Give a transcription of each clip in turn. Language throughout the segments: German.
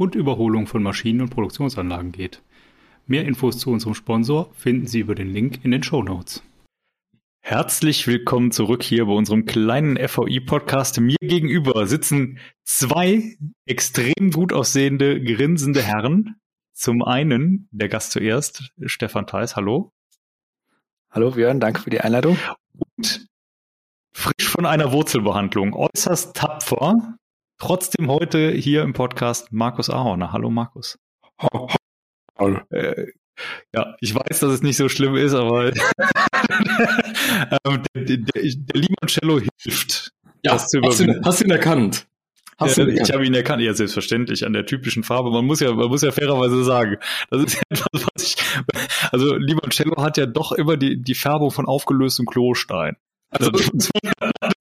und Überholung von Maschinen und Produktionsanlagen geht. Mehr Infos zu unserem Sponsor finden Sie über den Link in den Show Notes. Herzlich willkommen zurück hier bei unserem kleinen FVI-Podcast. Mir gegenüber sitzen zwei extrem gut aussehende, grinsende Herren. Zum einen der Gast zuerst, Stefan Theis, hallo. Hallo Björn, danke für die Einladung. Und frisch von einer Wurzelbehandlung, äußerst tapfer. Trotzdem heute hier im Podcast Markus Ahorner. Hallo Markus. Hallo. Äh, ja, ich weiß, dass es nicht so schlimm ist, aber ähm, der, der, der Limoncello hilft. Ja, das zu hast, du, hast du ihn erkannt? Ja, ich habe ihn erkannt, ja selbstverständlich an der typischen Farbe. Man muss ja, man muss ja fairerweise sagen, das ist etwas, was ich. Also Limoncello hat ja doch immer die die Färbung von aufgelöstem Klostein. Also,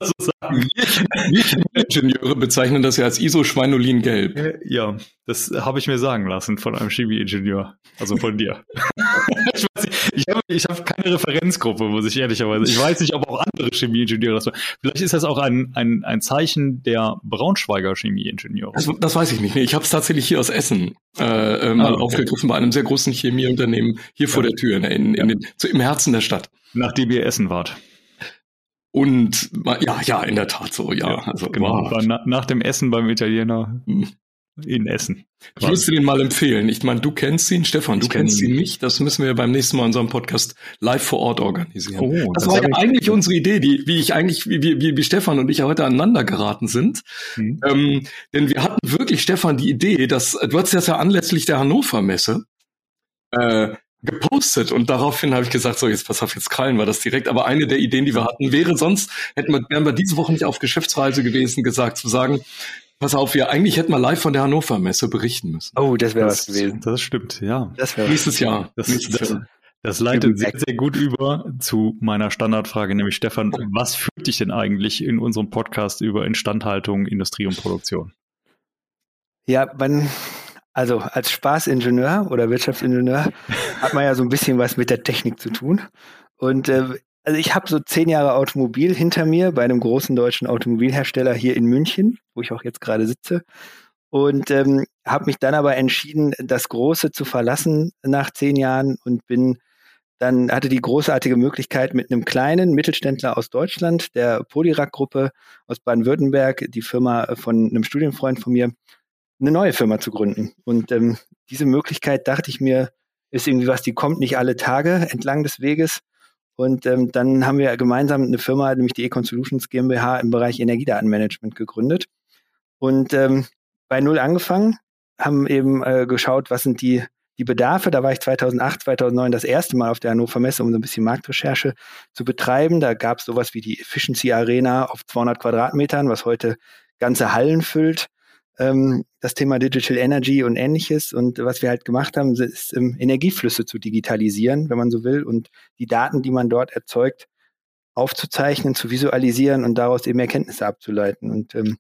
so sagen. Wir Ingenieure bezeichnen das ja als ISO-Schweinolin-Gelb. Ja, das habe ich mir sagen lassen von einem Chemieingenieur. Also von dir. ich ich habe hab keine Referenzgruppe, muss ich ehrlicherweise. Ich weiß nicht, ob auch andere Chemieingenieure das machen. Vielleicht ist das auch ein, ein, ein Zeichen der Braunschweiger Chemieingenieure. Das, das weiß ich nicht. Ich habe es tatsächlich hier aus Essen äh, äh, mal ah, okay. aufgegriffen bei einem sehr großen Chemieunternehmen hier ja. vor der Tür, in, in, in den, so im Herzen der Stadt. Nachdem ihr Essen wart. Und ja, ja, in der Tat so, ja. ja also genau. Na, nach dem Essen beim Italiener hm. in Essen. Ich müsste den mal empfehlen. Ich meine, du kennst ihn, Stefan, du ich kennst ihn nicht. Das müssen wir beim nächsten Mal in unserem Podcast live vor Ort organisieren. Oh, das, das war ja eigentlich unsere Idee, die, wie ich eigentlich, wie, wie, wie Stefan und ich ja heute aneinander geraten sind. Mhm. Ähm, denn wir hatten wirklich, Stefan, die Idee, dass, du hattest das ja anlässlich der Hannover Messe, äh, gepostet und daraufhin habe ich gesagt, so jetzt pass auf, jetzt krallen wir das direkt. Aber eine der Ideen, die wir hatten, wäre sonst, hätten wir, wären wir diese Woche nicht auf Geschäftsreise gewesen, gesagt zu sagen, pass auf, wir eigentlich hätten wir live von der Hannover Messe berichten müssen. Oh, das wäre was gewesen. Das stimmt, ja. Das wäre nächstes Jahr. Das, nächstes Jahr. Das leitet sehr, sehr gut über zu meiner Standardfrage, nämlich Stefan, was führt dich denn eigentlich in unserem Podcast über Instandhaltung, Industrie und Produktion? Ja, man also als Spaßingenieur oder Wirtschaftsingenieur hat man ja so ein bisschen was mit der Technik zu tun. Und äh, also ich habe so zehn Jahre Automobil hinter mir bei einem großen deutschen Automobilhersteller hier in München, wo ich auch jetzt gerade sitze. Und ähm, habe mich dann aber entschieden, das Große zu verlassen nach zehn Jahren und bin dann hatte die großartige Möglichkeit mit einem kleinen Mittelständler aus Deutschland, der Polirac-Gruppe aus Baden-Württemberg, die Firma von einem Studienfreund von mir, eine neue Firma zu gründen. Und ähm, diese Möglichkeit, dachte ich mir, ist irgendwie was, die kommt nicht alle Tage entlang des Weges. Und ähm, dann haben wir gemeinsam eine Firma, nämlich die Econ Solutions GmbH im Bereich Energiedatenmanagement gegründet. Und ähm, bei Null angefangen, haben eben äh, geschaut, was sind die, die Bedarfe. Da war ich 2008, 2009 das erste Mal auf der Hannover Messe, um so ein bisschen Marktrecherche zu betreiben. Da gab es sowas wie die Efficiency Arena auf 200 Quadratmetern, was heute ganze Hallen füllt ähm, das Thema Digital Energy und ähnliches. Und was wir halt gemacht haben, ist ähm, Energieflüsse zu digitalisieren, wenn man so will, und die Daten, die man dort erzeugt, aufzuzeichnen, zu visualisieren und daraus eben Erkenntnisse abzuleiten. Und ähm,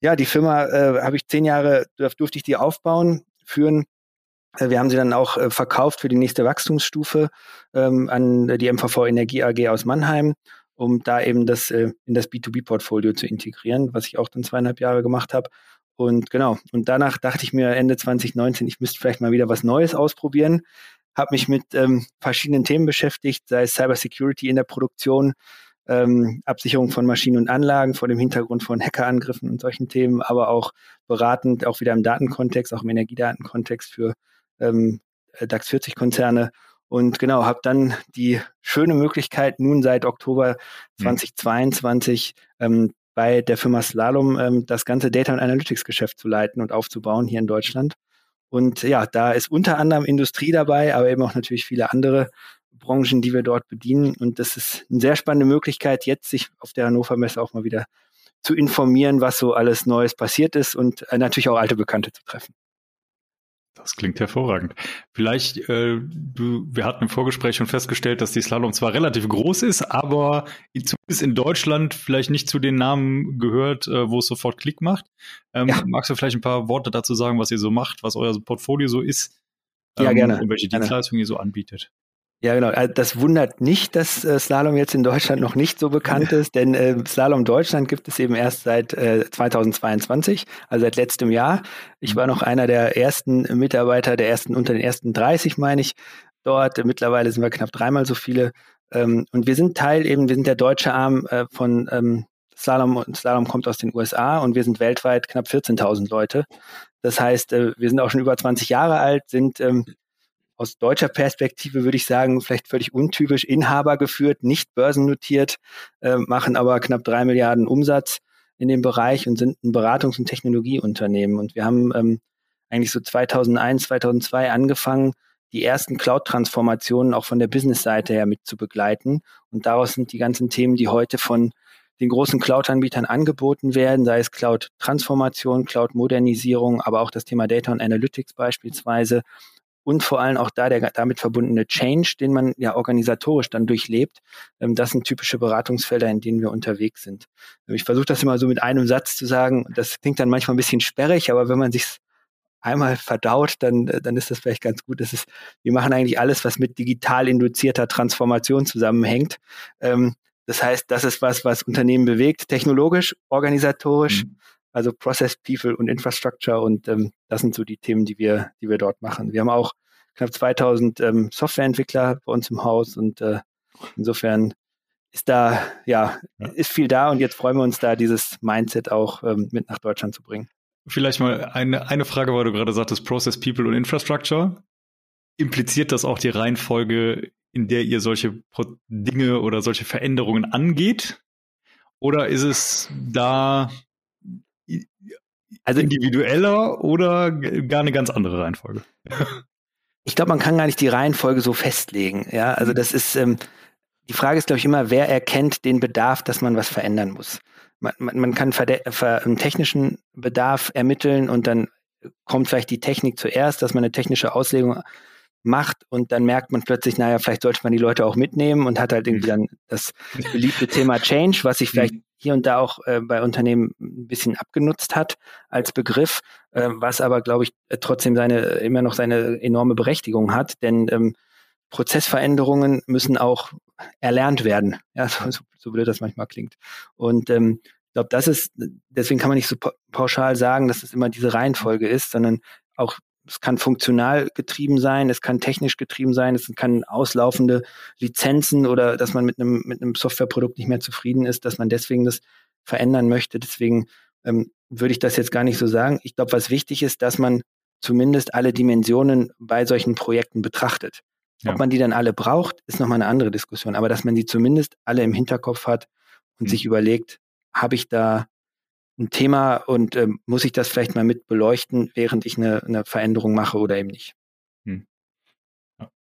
ja, die Firma äh, habe ich zehn Jahre, durfte ich die aufbauen, führen. Äh, wir haben sie dann auch äh, verkauft für die nächste Wachstumsstufe ähm, an die MVV Energie AG aus Mannheim, um da eben das äh, in das B2B-Portfolio zu integrieren, was ich auch dann zweieinhalb Jahre gemacht habe. Und genau, und danach dachte ich mir Ende 2019, ich müsste vielleicht mal wieder was Neues ausprobieren. Habe mich mit ähm, verschiedenen Themen beschäftigt, sei es Cybersecurity in der Produktion, ähm, Absicherung von Maschinen und Anlagen vor dem Hintergrund von Hackerangriffen und solchen Themen, aber auch beratend, auch wieder im Datenkontext, auch im Energiedatenkontext für ähm, DAX 40 Konzerne. Und genau, habe dann die schöne Möglichkeit, nun seit Oktober 2022 mhm. ähm, bei der Firma Slalom ähm, das ganze Data und Analytics Geschäft zu leiten und aufzubauen hier in Deutschland. Und ja, da ist unter anderem Industrie dabei, aber eben auch natürlich viele andere Branchen, die wir dort bedienen. Und das ist eine sehr spannende Möglichkeit, jetzt sich auf der Hannover Messe auch mal wieder zu informieren, was so alles Neues passiert ist und äh, natürlich auch alte Bekannte zu treffen. Das klingt hervorragend. Vielleicht, äh, du, wir hatten im Vorgespräch schon festgestellt, dass die Slalom zwar relativ groß ist, aber zumindest in Deutschland vielleicht nicht zu den Namen gehört, äh, wo es sofort Klick macht. Ähm, ja. Magst du vielleicht ein paar Worte dazu sagen, was ihr so macht, was euer Portfolio so ist? Ähm, ja, gerne. Und welche Dienstleistungen ihr so anbietet? Ja, genau. Also das wundert nicht, dass äh, Slalom jetzt in Deutschland noch nicht so bekannt ist, denn äh, Slalom Deutschland gibt es eben erst seit äh, 2022, also seit letztem Jahr. Ich war noch einer der ersten Mitarbeiter, der ersten unter den ersten 30, meine ich, dort. Mittlerweile sind wir knapp dreimal so viele. Ähm, und wir sind Teil eben, wir sind der deutsche Arm äh, von ähm, Slalom. Slalom kommt aus den USA und wir sind weltweit knapp 14.000 Leute. Das heißt, äh, wir sind auch schon über 20 Jahre alt, sind ähm, aus deutscher Perspektive würde ich sagen, vielleicht völlig untypisch Inhaber geführt, nicht börsennotiert, äh, machen aber knapp drei Milliarden Umsatz in dem Bereich und sind ein Beratungs- und Technologieunternehmen. Und wir haben ähm, eigentlich so 2001, 2002 angefangen, die ersten Cloud-Transformationen auch von der Business-Seite her mit zu begleiten. Und daraus sind die ganzen Themen, die heute von den großen Cloud-Anbietern angeboten werden, sei es Cloud-Transformation, Cloud-Modernisierung, aber auch das Thema Data und Analytics beispielsweise und vor allem auch da der damit verbundene Change, den man ja organisatorisch dann durchlebt. Ähm, das sind typische Beratungsfelder, in denen wir unterwegs sind. Ich versuche das immer so mit einem Satz zu sagen. Das klingt dann manchmal ein bisschen sperrig, aber wenn man sich einmal verdaut, dann, äh, dann ist das vielleicht ganz gut. Das ist, wir machen eigentlich alles, was mit digital induzierter Transformation zusammenhängt. Ähm, das heißt, das ist was, was Unternehmen bewegt, technologisch, organisatorisch, mhm. Also Process, People und Infrastructure. Und ähm, das sind so die Themen, die wir, die wir dort machen. Wir haben auch knapp 2000 ähm, Softwareentwickler bei uns im Haus und äh, insofern ist da, ja, ja, ist viel da und jetzt freuen wir uns da, dieses Mindset auch ähm, mit nach Deutschland zu bringen. Vielleicht mal eine, eine Frage, weil du gerade sagtest, Process, People und Infrastructure. Impliziert das auch die Reihenfolge, in der ihr solche Dinge oder solche Veränderungen angeht? Oder ist es da also individueller oder gar eine ganz andere Reihenfolge? Ich glaube, man kann gar nicht die Reihenfolge so festlegen. Ja, also das ist ähm, die Frage ist, glaube ich, immer, wer erkennt den Bedarf, dass man was verändern muss. Man, man, man kann einen technischen Bedarf ermitteln und dann kommt vielleicht die Technik zuerst, dass man eine technische Auslegung macht und dann merkt man plötzlich, naja, vielleicht sollte man die Leute auch mitnehmen und hat halt irgendwie mhm. dann das beliebte Thema Change, was sich vielleicht mhm. Hier und da auch äh, bei Unternehmen ein bisschen abgenutzt hat als Begriff, äh, was aber, glaube ich, trotzdem seine immer noch seine enorme Berechtigung hat, denn ähm, Prozessveränderungen müssen auch erlernt werden. Ja, so, so, blöd das manchmal klingt. Und ähm, ich glaube, das ist, deswegen kann man nicht so pauschal sagen, dass es immer diese Reihenfolge ist, sondern auch es kann funktional getrieben sein, es kann technisch getrieben sein, es kann auslaufende Lizenzen oder dass man mit einem, mit einem Softwareprodukt nicht mehr zufrieden ist, dass man deswegen das verändern möchte. Deswegen ähm, würde ich das jetzt gar nicht so sagen. Ich glaube, was wichtig ist, dass man zumindest alle Dimensionen bei solchen Projekten betrachtet. Ja. Ob man die dann alle braucht, ist nochmal eine andere Diskussion. Aber dass man die zumindest alle im Hinterkopf hat und mhm. sich überlegt, habe ich da ein Thema und ähm, muss ich das vielleicht mal mit beleuchten, während ich eine, eine Veränderung mache oder eben nicht. Hm.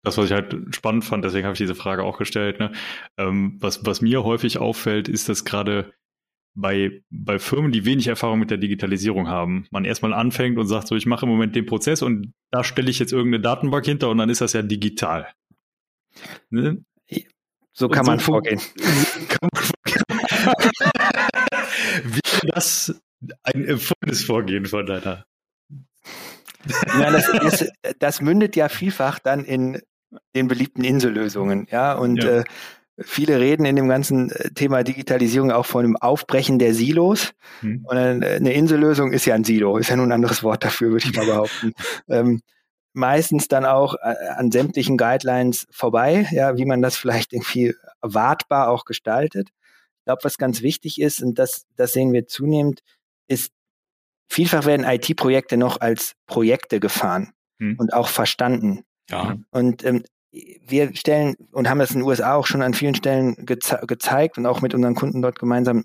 Das, was ich halt spannend fand, deswegen habe ich diese Frage auch gestellt. Ne? Ähm, was, was mir häufig auffällt, ist, dass gerade bei, bei Firmen, die wenig Erfahrung mit der Digitalisierung haben, man erstmal anfängt und sagt, so, ich mache im Moment den Prozess und da stelle ich jetzt irgendeine Datenbank hinter und dann ist das ja digital. Ne? So kann, so man vorgehen. kann man vorgehen. Wäre das ein empfohlenes Vorgehen von deiner? Ja, das, das, das, mündet ja vielfach dann in den beliebten Insellösungen, ja, und ja. Äh, viele reden in dem ganzen äh, Thema Digitalisierung auch von dem Aufbrechen der Silos. Hm. Und eine Insellösung ist ja ein Silo, ist ja nur ein anderes Wort dafür, würde ich mal behaupten. ähm, meistens dann auch äh, an sämtlichen Guidelines vorbei, ja, wie man das vielleicht irgendwie wartbar auch gestaltet. Ich glaube, was ganz wichtig ist, und das, das sehen wir zunehmend, ist, vielfach werden IT-Projekte noch als Projekte gefahren hm. und auch verstanden. Ja. Und ähm, wir stellen und haben das in den USA auch schon an vielen Stellen geze gezeigt und auch mit unseren Kunden dort gemeinsam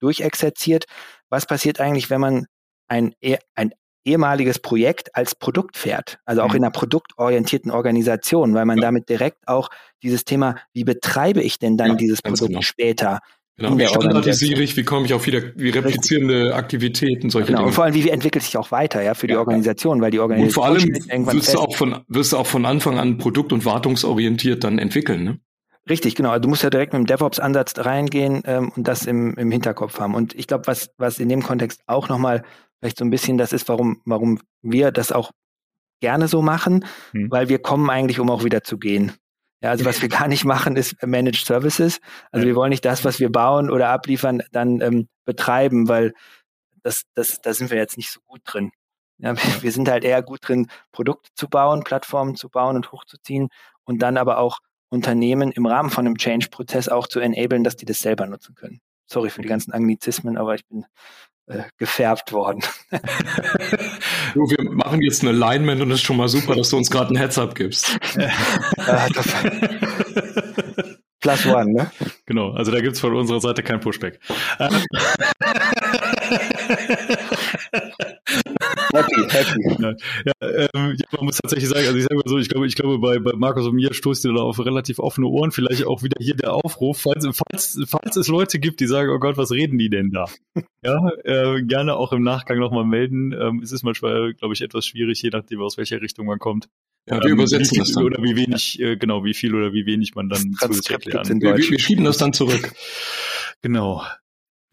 durchexerziert. Was passiert eigentlich, wenn man ein, e, ein ehemaliges Projekt als Produkt fährt, also auch mhm. in einer produktorientierten Organisation, weil man ja. damit direkt auch dieses Thema, wie betreibe ich denn dann ja, dieses Produkt genau. später, Genau, wie standardisiere ich, wie komme ich auf wieder, wie replizierende Richtig. Aktivitäten, solche genau, Dinge. Und vor allem, wie entwickelt sich auch weiter, ja, für die ja, Organisation, weil die Organisation. Und vor allem wirst du auch von, wirst du auch von Anfang an produkt- und wartungsorientiert dann entwickeln, ne? Richtig, genau. Also du musst ja direkt mit dem DevOps-Ansatz reingehen ähm, und das im, im Hinterkopf haben. Und ich glaube, was, was in dem Kontext auch nochmal vielleicht so ein bisschen das ist, warum, warum wir das auch gerne so machen, hm. weil wir kommen eigentlich, um auch wieder zu gehen. Ja, also was wir gar nicht machen, ist Managed Services. Also wir wollen nicht das, was wir bauen oder abliefern, dann ähm, betreiben, weil das, das, da sind wir jetzt nicht so gut drin. Ja, wir, sind halt eher gut drin, Produkte zu bauen, Plattformen zu bauen und hochzuziehen und dann aber auch Unternehmen im Rahmen von einem Change-Prozess auch zu enablen, dass die das selber nutzen können. Sorry für die ganzen Anglizismen, aber ich bin äh, gefärbt worden. du, wir machen jetzt ein Alignment und es ist schon mal super, dass du uns gerade ein Heads-up gibst. Plus one, ne? Genau, also da gibt es von unserer Seite kein Pushback. happy, happy. Ja, ja, ähm, ja, man muss tatsächlich sagen, also ich sage mal so, ich glaube, ich glaube, bei, bei Markus und mir stoßt ihr da auf relativ offene Ohren. Vielleicht auch wieder hier der Aufruf, falls, falls, falls es Leute gibt, die sagen, oh Gott, was reden die denn da? Ja, äh, gerne auch im Nachgang nochmal melden. Ähm, es ist manchmal, glaube ich, etwas schwierig, je nachdem, aus welcher Richtung man kommt. Ja, wir ähm, übersetzen wie das dann. Oder wie wenig, äh, genau, wie viel oder wie wenig man dann zusätzlich lernen. Wir, wir schieben das dann zurück. Genau.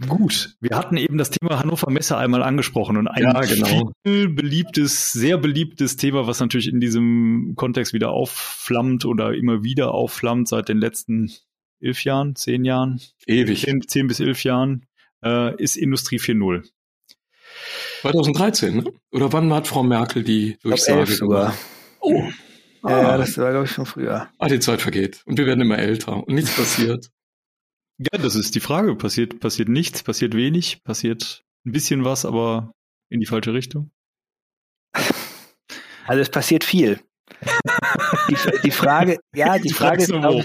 Gut, wir hatten eben das Thema Hannover Messe einmal angesprochen und ein ja, genau. beliebtes, sehr beliebtes Thema, was natürlich in diesem Kontext wieder aufflammt oder immer wieder aufflammt seit den letzten elf Jahren, zehn Jahren, ewig, zehn, zehn bis elf Jahren, äh, ist Industrie 4.0. 2013, ne? Oder wann hat Frau Merkel die Durchsage sogar? Oh. Ah. Ja, das war, glaube ich, schon früher. Ah, die Zeit vergeht. Und wir werden immer älter und nichts passiert. Ja, das ist die Frage. Passiert, passiert nichts, passiert wenig, passiert ein bisschen was, aber in die falsche Richtung? Also es passiert viel. die, die, Frage, ja, die, die Frage ist, glaub,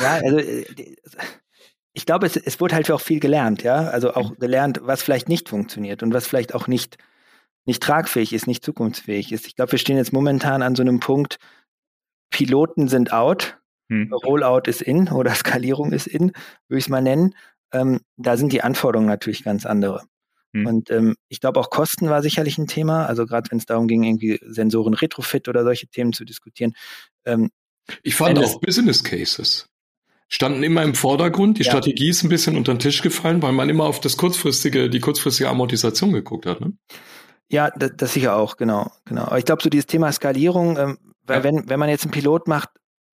ja, also ich glaube, es, es wurde halt auch viel gelernt, ja, also auch gelernt, was vielleicht nicht funktioniert und was vielleicht auch nicht nicht tragfähig ist, nicht zukunftsfähig ist. Ich glaube, wir stehen jetzt momentan an so einem Punkt, Piloten sind out, hm. Rollout ist in oder Skalierung ist in, würde ich es mal nennen. Ähm, da sind die Anforderungen natürlich ganz andere. Hm. Und ähm, ich glaube, auch Kosten war sicherlich ein Thema. Also gerade wenn es darum ging, irgendwie Sensoren Retrofit oder solche Themen zu diskutieren. Ähm, ich fand auch Business Cases standen immer im Vordergrund. Die ja. Strategie ist ein bisschen unter den Tisch gefallen, weil man immer auf das kurzfristige, die kurzfristige Amortisation geguckt hat. Ne? Ja, das, das sicher auch, genau, genau. Aber ich glaube, so dieses Thema Skalierung, ähm, weil ja. wenn, wenn man jetzt einen Pilot macht,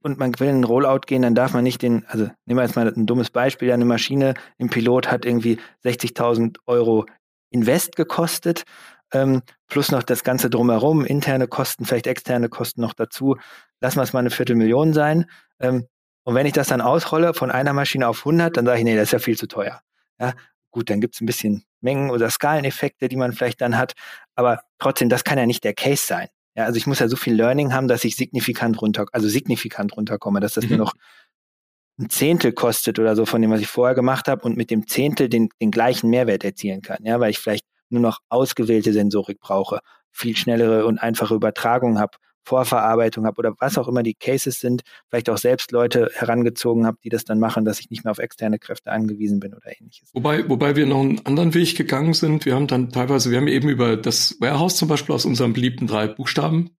und man will in einen Rollout gehen, dann darf man nicht den, also nehmen wir jetzt mal ein dummes Beispiel, eine Maschine im Pilot hat irgendwie 60.000 Euro Invest gekostet, ähm, plus noch das Ganze drumherum, interne Kosten, vielleicht externe Kosten noch dazu. Lassen wir es mal eine Viertelmillion sein. Ähm, und wenn ich das dann ausrolle von einer Maschine auf 100, dann sage ich, nee, das ist ja viel zu teuer. Ja, gut, dann gibt es ein bisschen Mengen- oder Skaleneffekte, die man vielleicht dann hat. Aber trotzdem, das kann ja nicht der Case sein. Ja, also ich muss ja so viel Learning haben, dass ich signifikant runter, also signifikant runterkomme, dass das mhm. mir noch ein Zehntel kostet oder so von dem, was ich vorher gemacht habe und mit dem Zehntel den, den gleichen Mehrwert erzielen kann. Ja, weil ich vielleicht nur noch ausgewählte Sensorik brauche, viel schnellere und einfache Übertragung habe Vorverarbeitung habe oder was auch immer die Cases sind, vielleicht auch selbst Leute herangezogen habe, die das dann machen, dass ich nicht mehr auf externe Kräfte angewiesen bin oder ähnliches. Wobei, wobei wir noch einen anderen Weg gegangen sind. Wir haben dann teilweise, wir haben eben über das Warehouse zum Beispiel aus unserem beliebten drei Buchstaben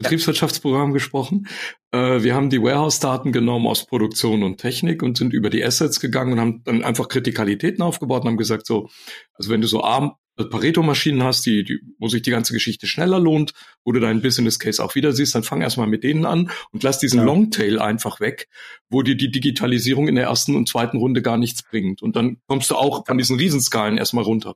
Betriebswirtschaftsprogramm gesprochen. Äh, wir haben die Warehouse-Daten genommen aus Produktion und Technik und sind über die Assets gegangen und haben dann einfach Kritikalitäten aufgebaut und haben gesagt, so, also wenn du so arm Pareto-Maschinen hast, die, die, wo sich die ganze Geschichte schneller lohnt, wo du deinen Business Case auch wieder siehst, dann fang erstmal mit denen an und lass diesen ja. Longtail einfach weg, wo dir die Digitalisierung in der ersten und zweiten Runde gar nichts bringt. Und dann kommst du auch von diesen Riesenskalen erstmal runter.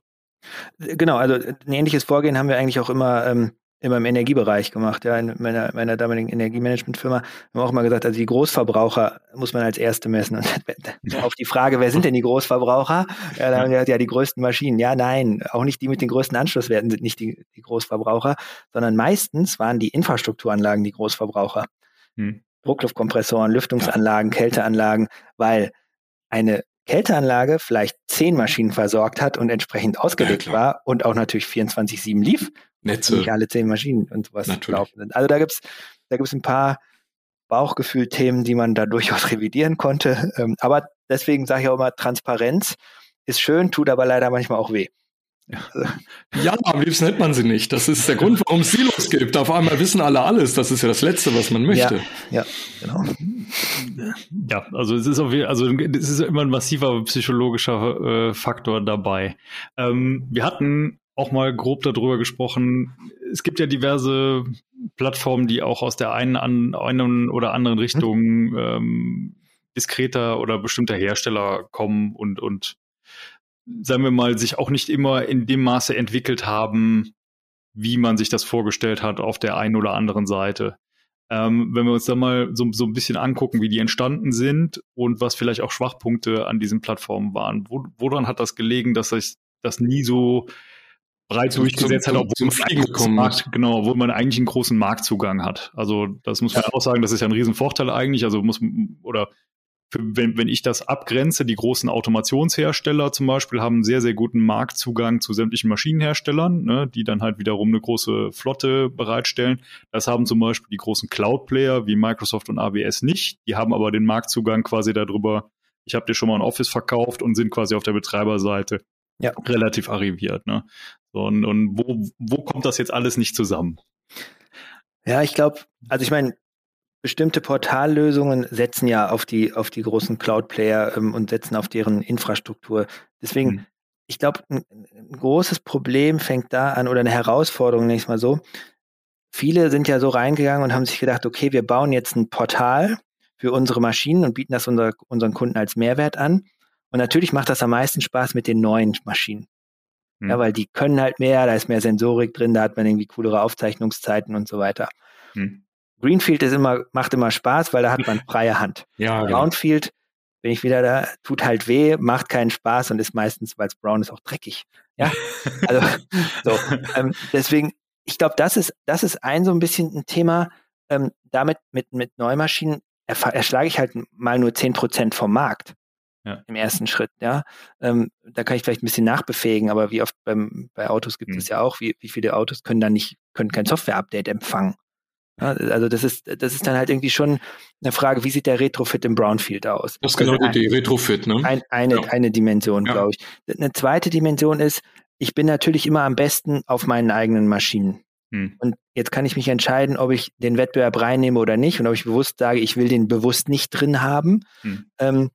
Genau, also ein ähnliches Vorgehen haben wir eigentlich auch immer ähm, immer im Energiebereich gemacht, ja, in meiner, meiner damaligen Energiemanagementfirma haben wir auch mal gesagt, also die Großverbraucher muss man als erste messen. Und auf die Frage, wer sind denn die Großverbraucher? Ja, da haben wir gesagt, ja, die größten Maschinen. Ja, nein, auch nicht die mit den größten Anschlusswerten sind nicht die, die Großverbraucher, sondern meistens waren die Infrastrukturanlagen die Großverbraucher. Hm. Druckluftkompressoren, Lüftungsanlagen, Kälteanlagen, weil eine Kälteanlage vielleicht zehn Maschinen versorgt hat und entsprechend ausgelegt ja, war und auch natürlich 24-7 lief, Netze. Nicht alle zehn Maschinen und sowas laufen sind. Also da gibt's da gibt's ein paar Bauchgefühl-Themen, die man da durchaus revidieren konnte. Ähm, aber deswegen sage ich auch immer, Transparenz ist schön, tut aber leider manchmal auch weh. Ja, am liebsten hätte man sie nicht. Das ist der Grund, warum es Silos gibt. Auf einmal wissen alle alles. Das ist ja das Letzte, was man möchte. Ja, ja genau. Ja, also es ist auf jeden, also es ist immer ein massiver psychologischer äh, Faktor dabei. Ähm, wir hatten auch mal grob darüber gesprochen. Es gibt ja diverse Plattformen, die auch aus der einen, an, einen oder anderen Richtung hm. ähm, diskreter oder bestimmter Hersteller kommen und, und sagen wir mal, sich auch nicht immer in dem Maße entwickelt haben, wie man sich das vorgestellt hat auf der einen oder anderen Seite. Ähm, wenn wir uns da mal so, so ein bisschen angucken, wie die entstanden sind und was vielleicht auch Schwachpunkte an diesen Plattformen waren. Wo, woran hat das gelegen, dass sich das nie so breit so durchgesetzt hat, obwohl man, Markt, genau, obwohl man eigentlich einen großen Marktzugang hat. Also das muss man ja. auch sagen, das ist ja ein Riesenvorteil eigentlich. Also muss oder für, wenn, wenn ich das abgrenze, die großen Automationshersteller zum Beispiel haben sehr, sehr guten Marktzugang zu sämtlichen Maschinenherstellern, ne, die dann halt wiederum eine große Flotte bereitstellen. Das haben zum Beispiel die großen Cloud-Player wie Microsoft und AWS nicht. Die haben aber den Marktzugang quasi darüber, ich habe dir schon mal ein Office verkauft und sind quasi auf der Betreiberseite ja. relativ arriviert. Ne? Und, und wo, wo kommt das jetzt alles nicht zusammen? Ja, ich glaube, also ich meine, bestimmte Portallösungen setzen ja auf die, auf die großen Cloud-Player ähm, und setzen auf deren Infrastruktur. Deswegen, mhm. ich glaube, ein, ein, großes Problem fängt da an oder eine Herausforderung, nächstes Mal so. Viele sind ja so reingegangen und haben sich gedacht, okay, wir bauen jetzt ein Portal für unsere Maschinen und bieten das unser, unseren Kunden als Mehrwert an. Und natürlich macht das am meisten Spaß mit den neuen Maschinen. Mhm. Ja, weil die können halt mehr, da ist mehr Sensorik drin, da hat man irgendwie coolere Aufzeichnungszeiten und so weiter. Mhm. Greenfield ist immer, macht immer Spaß, weil da hat man freie Hand. Ja, genau. Brownfield, bin ich wieder da, tut halt weh, macht keinen Spaß und ist meistens, weil es brown ist, auch dreckig. Ja, also so. Ähm, deswegen, ich glaube, das ist, das ist ein so ein bisschen ein Thema. Ähm, damit mit mit Neumaschinen erschlage ich halt mal nur zehn Prozent vom Markt. Ja. Im ersten Schritt, ja. Ähm, da kann ich vielleicht ein bisschen nachbefähigen, aber wie oft beim, bei Autos gibt es mhm. ja auch, wie, wie viele Autos können dann nicht, können kein Software-Update empfangen. Also das ist, das ist dann halt irgendwie schon eine Frage, wie sieht der Retrofit im Brownfield aus? Das ist genau also die Retrofit, ne? Ein, eine, ja. eine Dimension, ja. glaube ich. Eine zweite Dimension ist, ich bin natürlich immer am besten auf meinen eigenen Maschinen. Hm. Und jetzt kann ich mich entscheiden, ob ich den Wettbewerb reinnehme oder nicht und ob ich bewusst sage, ich will den bewusst nicht drin haben. Hm. Ähm,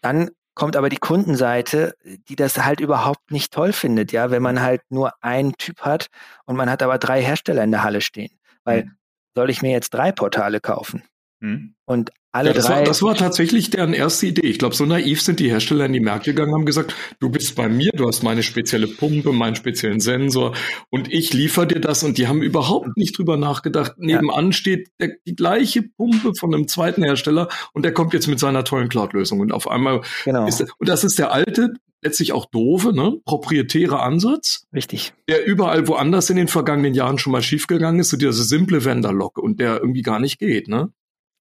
dann kommt aber die Kundenseite, die das halt überhaupt nicht toll findet, ja, wenn man halt nur einen Typ hat und man hat aber drei Hersteller in der Halle stehen. Weil hm. soll ich mir jetzt drei Portale kaufen? Hm. Und alle ja, das drei. War, das war tatsächlich deren erste Idee. Ich glaube, so naiv sind die Hersteller in die Märkte gegangen, haben gesagt, du bist bei mir, du hast meine spezielle Pumpe, meinen speziellen Sensor und ich liefere dir das. Und die haben überhaupt nicht drüber nachgedacht. Nebenan ja. steht der, die gleiche Pumpe von einem zweiten Hersteller und der kommt jetzt mit seiner tollen Cloud-Lösung. Und auf einmal genau. ist, und das ist der alte, letztlich auch doofe, ne, proprietäre Ansatz. Richtig. Der überall woanders in den vergangenen Jahren schon mal schiefgegangen ist, so diese simple Vendor-Lock und der irgendwie gar nicht geht, ne?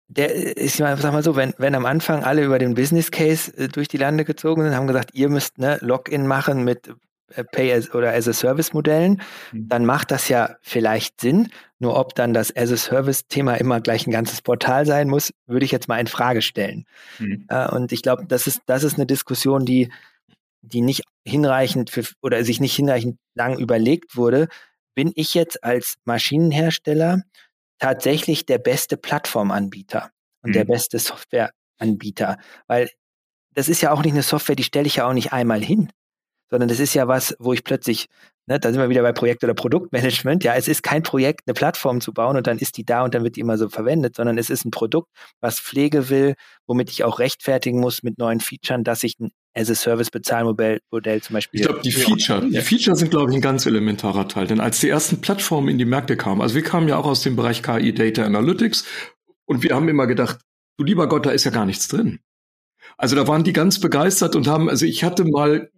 Der ist, sag mal so, wenn, wenn am Anfang alle über den Business Case äh, durch die Lande gezogen sind, haben gesagt, ihr müsst ne, Login machen mit äh, Pay as oder as a Service Modellen, mhm. dann macht das ja vielleicht Sinn. Nur ob dann das as a Service Thema immer gleich ein ganzes Portal sein muss, würde ich jetzt mal in Frage stellen. Mhm. Äh, und ich glaube, das ist, das ist eine Diskussion, die die nicht hinreichend für, oder sich nicht hinreichend lang überlegt wurde, bin ich jetzt als Maschinenhersteller tatsächlich der beste Plattformanbieter und mhm. der beste Softwareanbieter, weil das ist ja auch nicht eine Software, die stelle ich ja auch nicht einmal hin, sondern das ist ja was, wo ich plötzlich Ne, da sind wir wieder bei Projekt- oder Produktmanagement. Ja, es ist kein Projekt, eine Plattform zu bauen und dann ist die da und dann wird die immer so verwendet, sondern es ist ein Produkt, was Pflege will, womit ich auch rechtfertigen muss mit neuen Features, dass ich ein As-a-Service-Bezahlmodell Modell zum Beispiel. Ich glaube, die Feature, die Feature sind, glaube ich, ein ganz elementarer Teil. Denn als die ersten Plattformen in die Märkte kamen, also wir kamen ja auch aus dem Bereich KI Data Analytics und wir haben immer gedacht, du lieber Gott, da ist ja gar nichts drin. Also da waren die ganz begeistert und haben, also ich hatte mal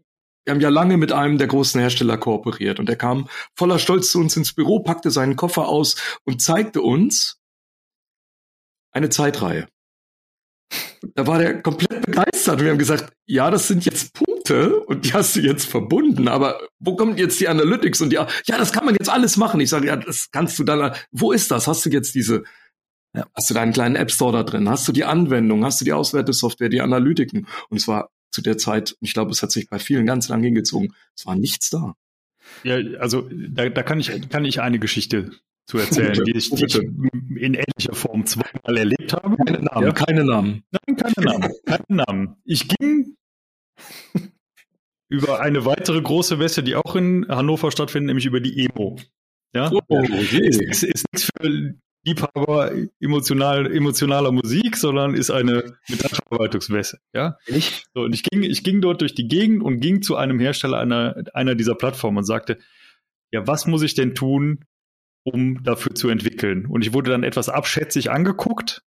wir haben ja lange mit einem der großen Hersteller kooperiert und er kam voller Stolz zu uns ins Büro, packte seinen Koffer aus und zeigte uns eine Zeitreihe. Da war der komplett begeistert und wir haben gesagt, ja, das sind jetzt Punkte und die hast du jetzt verbunden, aber wo kommt jetzt die Analytics und die, ja, das kann man jetzt alles machen. Ich sage, ja, das kannst du dann, wo ist das? Hast du jetzt diese Ja. Hast du deinen kleinen App Store da drin? Hast du die Anwendung? Hast du die Auswertesoftware, die Analytiken? Und es war zu der Zeit, ich glaube, es hat sich bei vielen ganz lang hingezogen, es war nichts da. Ja, also da, da kann ich kann ich eine Geschichte zu erzählen, bitte, die, ich, die ich in ähnlicher Form zweimal erlebt habe. Keine Namen, ja. keine Namen. Nein, keine Namen, keine Namen. Ich ging über eine weitere große Messe, die auch in Hannover stattfindet, nämlich über die EMO. Ja, oh, okay. ist, ist, ist nichts für Liebhaber emotional, emotionaler Musik, sondern ist eine Metallverarbeitungsmesse. Ja? Ich? So, und ich ging, ich ging dort durch die Gegend und ging zu einem Hersteller einer, einer dieser Plattformen und sagte, ja, was muss ich denn tun, um dafür zu entwickeln? Und ich wurde dann etwas abschätzig angeguckt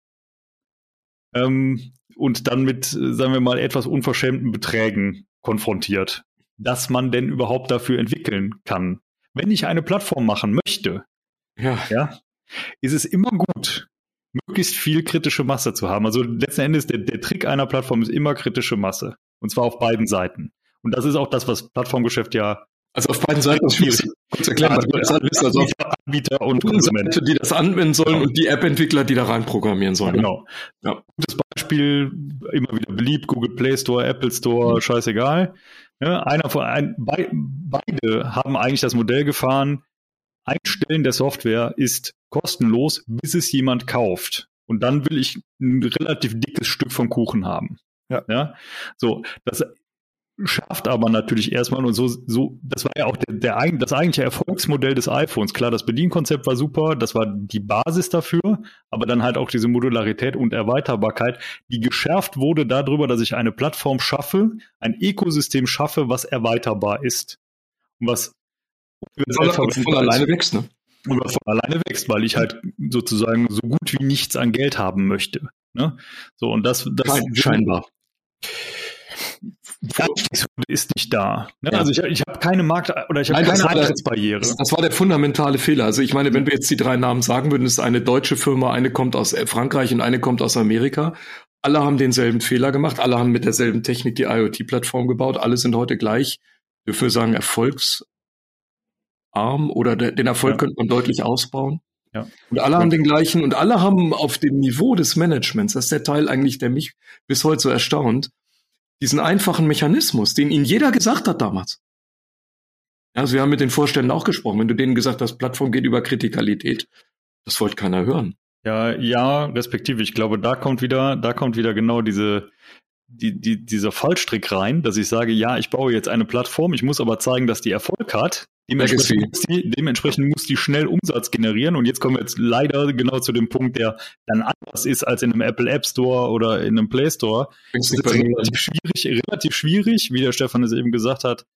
ähm, und dann mit, sagen wir mal, etwas unverschämten Beträgen konfrontiert, dass man denn überhaupt dafür entwickeln kann. Wenn ich eine Plattform machen möchte, ja, ja ist es immer gut, möglichst viel kritische Masse zu haben. Also letzten Endes, der, der Trick einer Plattform ist immer kritische Masse. Und zwar auf beiden Seiten. Und das ist auch das, was Plattformgeschäft ja. Also auf beiden Seiten schwierig. Kurz erklären, also, was das ist. Also Anbieter und Konsumenten, die das anwenden sollen genau. und die App-Entwickler, die da reinprogrammieren sollen. Genau. Ja. Gutes Beispiel, immer wieder beliebt, Google Play Store, Apple Store, mhm. scheißegal. Ja, einer von ein, be, beide haben eigentlich das Modell gefahren, Einstellen der Software ist kostenlos, bis es jemand kauft. Und dann will ich ein relativ dickes Stück vom Kuchen haben. Ja. ja? So, das schafft aber natürlich erstmal und so, so, das war ja auch der, der, das eigentliche Erfolgsmodell des iPhones. Klar, das Bedienkonzept war super, das war die Basis dafür, aber dann halt auch diese Modularität und Erweiterbarkeit, die geschärft wurde darüber, dass ich eine Plattform schaffe, ein Ökosystem schaffe, was erweiterbar ist. Und was von, von alleine wächst, ne? Und was von alleine wächst, weil ich halt sozusagen so gut wie nichts an Geld haben möchte. Ne? So, und das, das Kein, scheinbar. Ist nicht da. Ne? Ja. Also ich, ich habe keine Markt- oder ich habe keine Eintrittsbarriere. Das, das, war der fundamentale Fehler. Also ich meine, wenn wir jetzt die drei Namen sagen würden, ist eine deutsche Firma, eine kommt aus Frankreich und eine kommt aus Amerika. Alle haben denselben Fehler gemacht, alle haben mit derselben Technik die IoT-Plattform gebaut, alle sind heute gleich, ich würde sagen, erfolgsarm oder de, den Erfolg ja. könnte man deutlich ausbauen. Ja. Und alle haben den gleichen und alle haben auf dem Niveau des Managements, das ist der Teil eigentlich, der mich bis heute so erstaunt, diesen einfachen Mechanismus, den ihnen jeder gesagt hat damals. Also wir haben mit den Vorständen auch gesprochen. Wenn du denen gesagt hast, Plattform geht über Kritikalität, das wollte keiner hören. Ja, ja, respektive. Ich glaube, da kommt wieder, da kommt wieder genau diese, die, die, dieser Fallstrick rein, dass ich sage, ja, ich baue jetzt eine Plattform, ich muss aber zeigen, dass die Erfolg hat. Dementsprechend muss, die, dementsprechend muss die schnell Umsatz generieren. Und jetzt kommen wir jetzt leider genau zu dem Punkt, der dann anders ist als in einem Apple App Store oder in einem Play Store. Das ist relativ schwierig, relativ schwierig, wie der Stefan es eben gesagt hat,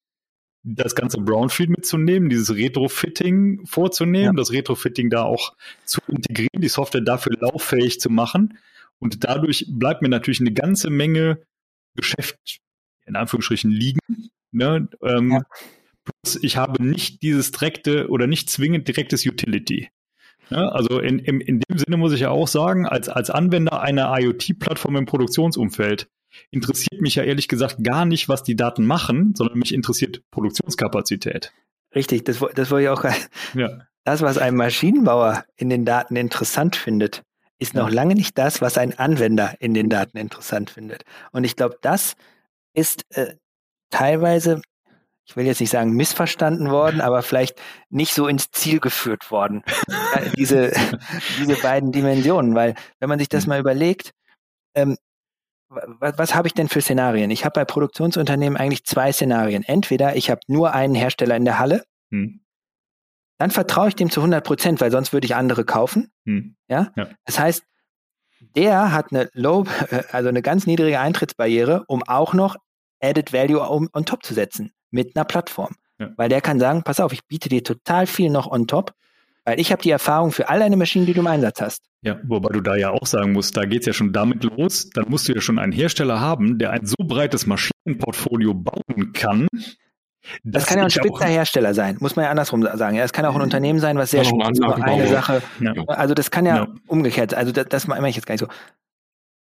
das ganze Brownfield mitzunehmen, dieses Retrofitting vorzunehmen, ja. das Retrofitting da auch zu integrieren, die Software dafür lauffähig zu machen. Und dadurch bleibt mir natürlich eine ganze Menge Geschäft in Anführungsstrichen liegen. Ne? Ähm, ja. Ich habe nicht dieses direkte oder nicht zwingend direktes Utility. Ja, also in, in, in dem Sinne muss ich ja auch sagen, als, als Anwender einer IoT-Plattform im Produktionsumfeld interessiert mich ja ehrlich gesagt gar nicht, was die Daten machen, sondern mich interessiert Produktionskapazität. Richtig, das, das wollte ich auch. Ja. Das, was ein Maschinenbauer in den Daten interessant findet, ist noch lange nicht das, was ein Anwender in den Daten interessant findet. Und ich glaube, das ist äh, teilweise ich will jetzt nicht sagen missverstanden worden, aber vielleicht nicht so ins Ziel geführt worden. diese, diese beiden Dimensionen, weil wenn man sich das hm. mal überlegt, ähm, was, was habe ich denn für Szenarien? Ich habe bei Produktionsunternehmen eigentlich zwei Szenarien. Entweder ich habe nur einen Hersteller in der Halle, hm. dann vertraue ich dem zu 100 Prozent, weil sonst würde ich andere kaufen. Hm. Ja? ja? Das heißt, der hat eine low, also eine ganz niedrige Eintrittsbarriere, um auch noch Added Value on, on top zu setzen mit einer Plattform. Ja. Weil der kann sagen, pass auf, ich biete dir total viel noch on top, weil ich habe die Erfahrung für all deine Maschinen, die du im Einsatz hast. Ja, wobei du da ja auch sagen musst, da geht es ja schon damit los, dann musst du ja schon einen Hersteller haben, der ein so breites Maschinenportfolio bauen kann. Das kann ja ein spitzer Hersteller sein, muss man ja andersrum sagen. Ja, es kann auch ein Unternehmen sein, was sehr spitz nur eine Sache. Ja. Also das kann ja, ja. umgekehrt, also das, das meine ich jetzt gar nicht so.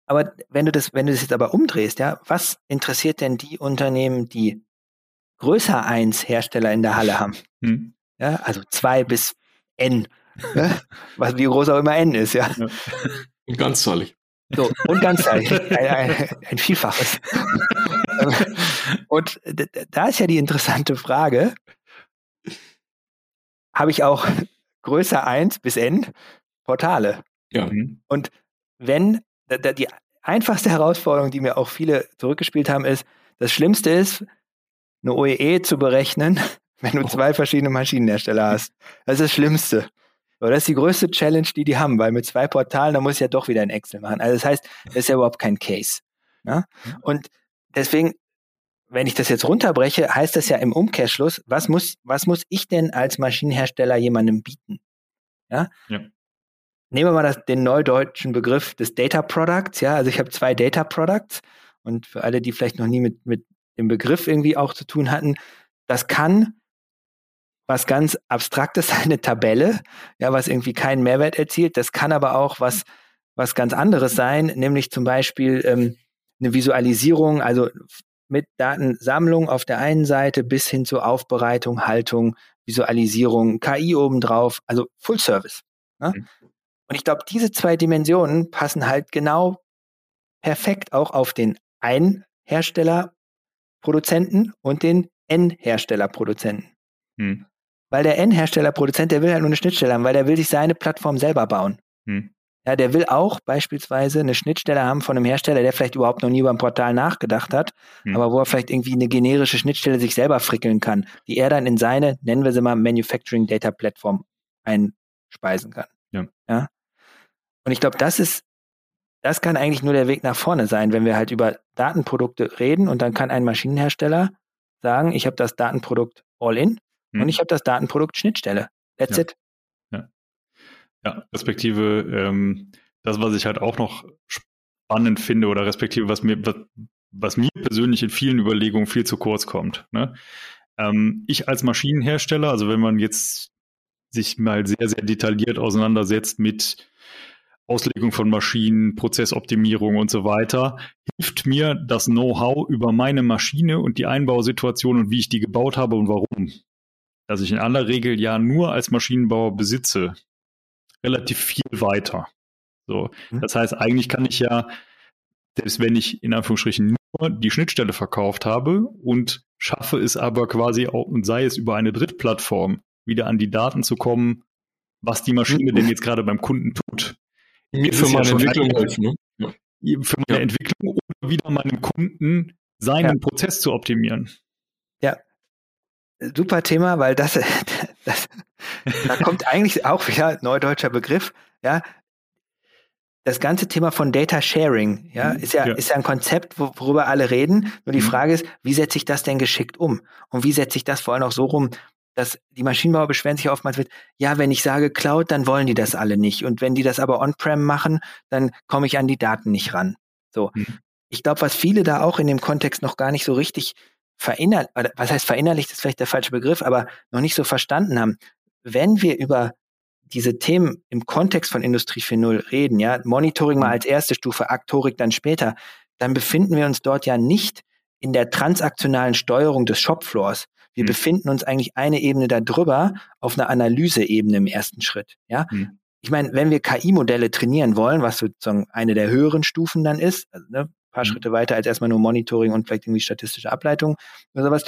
Aber wenn du das, wenn du das jetzt aber umdrehst, ja, was interessiert denn die Unternehmen, die größer eins Hersteller in der Halle haben. Hm. Ja, also zwei bis N Ne? Was wie groß auch immer n ist, ja. ja. Und ganzzahlig. So, und ganzzahlig. ein, ein, ein Vielfaches. und da ist ja die interessante Frage. Habe ich auch größer 1 bis n Portale? Ja. Und wenn, die einfachste Herausforderung, die mir auch viele zurückgespielt haben, ist, das Schlimmste ist, eine OEE zu berechnen, wenn du oh. zwei verschiedene Maschinenhersteller hast. Das ist das Schlimmste. Aber das ist die größte Challenge, die die haben, weil mit zwei Portalen, da muss ich ja doch wieder ein Excel machen. Also das heißt, das ist ja überhaupt kein Case. Ne? Und deswegen, wenn ich das jetzt runterbreche, heißt das ja im Umkehrschluss, was muss, was muss ich denn als Maschinenhersteller jemandem bieten? Ja? ja. Nehmen wir mal das, den neudeutschen Begriff des Data Products. Ja, also ich habe zwei Data Products und für alle, die vielleicht noch nie mit, mit dem Begriff irgendwie auch zu tun hatten, das kann was ganz Abstraktes sein, eine Tabelle, ja, was irgendwie keinen Mehrwert erzielt. Das kann aber auch was, was ganz anderes sein, nämlich zum Beispiel ähm, eine Visualisierung, also mit Datensammlung auf der einen Seite bis hin zur Aufbereitung, Haltung, Visualisierung, KI obendrauf, also Full Service. Ne? Mhm. Und ich glaube, diese zwei Dimensionen passen halt genau perfekt auch auf den einen Herstellerproduzenten und den N-Herstellerproduzenten. Mhm. Weil der N-Hersteller-Produzent, der will halt nur eine Schnittstelle haben, weil der will sich seine Plattform selber bauen. Hm. Ja, der will auch beispielsweise eine Schnittstelle haben von einem Hersteller, der vielleicht überhaupt noch nie über ein Portal nachgedacht hat, hm. aber wo er vielleicht irgendwie eine generische Schnittstelle sich selber frickeln kann, die er dann in seine, nennen wir sie mal, Manufacturing Data Platform einspeisen kann. Ja. ja? Und ich glaube, das ist, das kann eigentlich nur der Weg nach vorne sein, wenn wir halt über Datenprodukte reden und dann kann ein Maschinenhersteller sagen, ich habe das Datenprodukt all in hm. Und ich habe das Datenprodukt Schnittstelle. That's ja. it. Ja. ja, respektive ähm, das, was ich halt auch noch spannend finde oder respektive was mir, was, was mir persönlich in vielen Überlegungen viel zu kurz kommt. Ne? Ähm, ich als Maschinenhersteller, also wenn man jetzt sich mal sehr, sehr detailliert auseinandersetzt mit Auslegung von Maschinen, Prozessoptimierung und so weiter, hilft mir das Know-how über meine Maschine und die Einbausituation und wie ich die gebaut habe und warum das ich in aller Regel ja nur als Maschinenbauer besitze, relativ viel weiter. So, mhm. das heißt, eigentlich kann ich ja, selbst wenn ich in Anführungsstrichen nur die Schnittstelle verkauft habe und schaffe es aber quasi auch und sei es über eine Drittplattform wieder an die Daten zu kommen, was die Maschine mhm. denn jetzt gerade beim Kunden tut. Mir für meine ja Entwicklung helfen, ne? Ja. Für meine ja. Entwicklung oder wieder meinem Kunden seinen Prozess zu optimieren. Ja, super Thema, weil das, das da kommt eigentlich auch wieder neudeutscher Begriff, ja. Das ganze Thema von Data Sharing, ja, mhm. ist ja, ja. ist ja ein Konzept, worüber alle reden. Nur die mhm. Frage ist, wie setze ich das denn geschickt um? Und wie setze ich das vor allem auch so rum, dass die Maschinenbauer beschweren sich oftmals mit, ja, wenn ich sage Cloud, dann wollen die das alle nicht. Und wenn die das aber on-prem machen, dann komme ich an die Daten nicht ran. So. Mhm. Ich glaube, was viele da auch in dem Kontext noch gar nicht so richtig verinnerlicht, was heißt verinnerlicht, ist vielleicht der falsche Begriff, aber noch nicht so verstanden haben. Wenn wir über diese Themen im Kontext von Industrie 4.0 reden, ja, Monitoring mal mhm. als erste Stufe, Aktorik dann später, dann befinden wir uns dort ja nicht in der transaktionalen Steuerung des Shopfloors. Wir mhm. befinden uns eigentlich eine Ebene darüber auf einer Analyseebene im ersten Schritt. Ja, mhm. ich meine, wenn wir KI-Modelle trainieren wollen, was sozusagen eine der höheren Stufen dann ist, also, ne, paar mhm. Schritte weiter als erstmal nur Monitoring und vielleicht irgendwie statistische Ableitung oder sowas,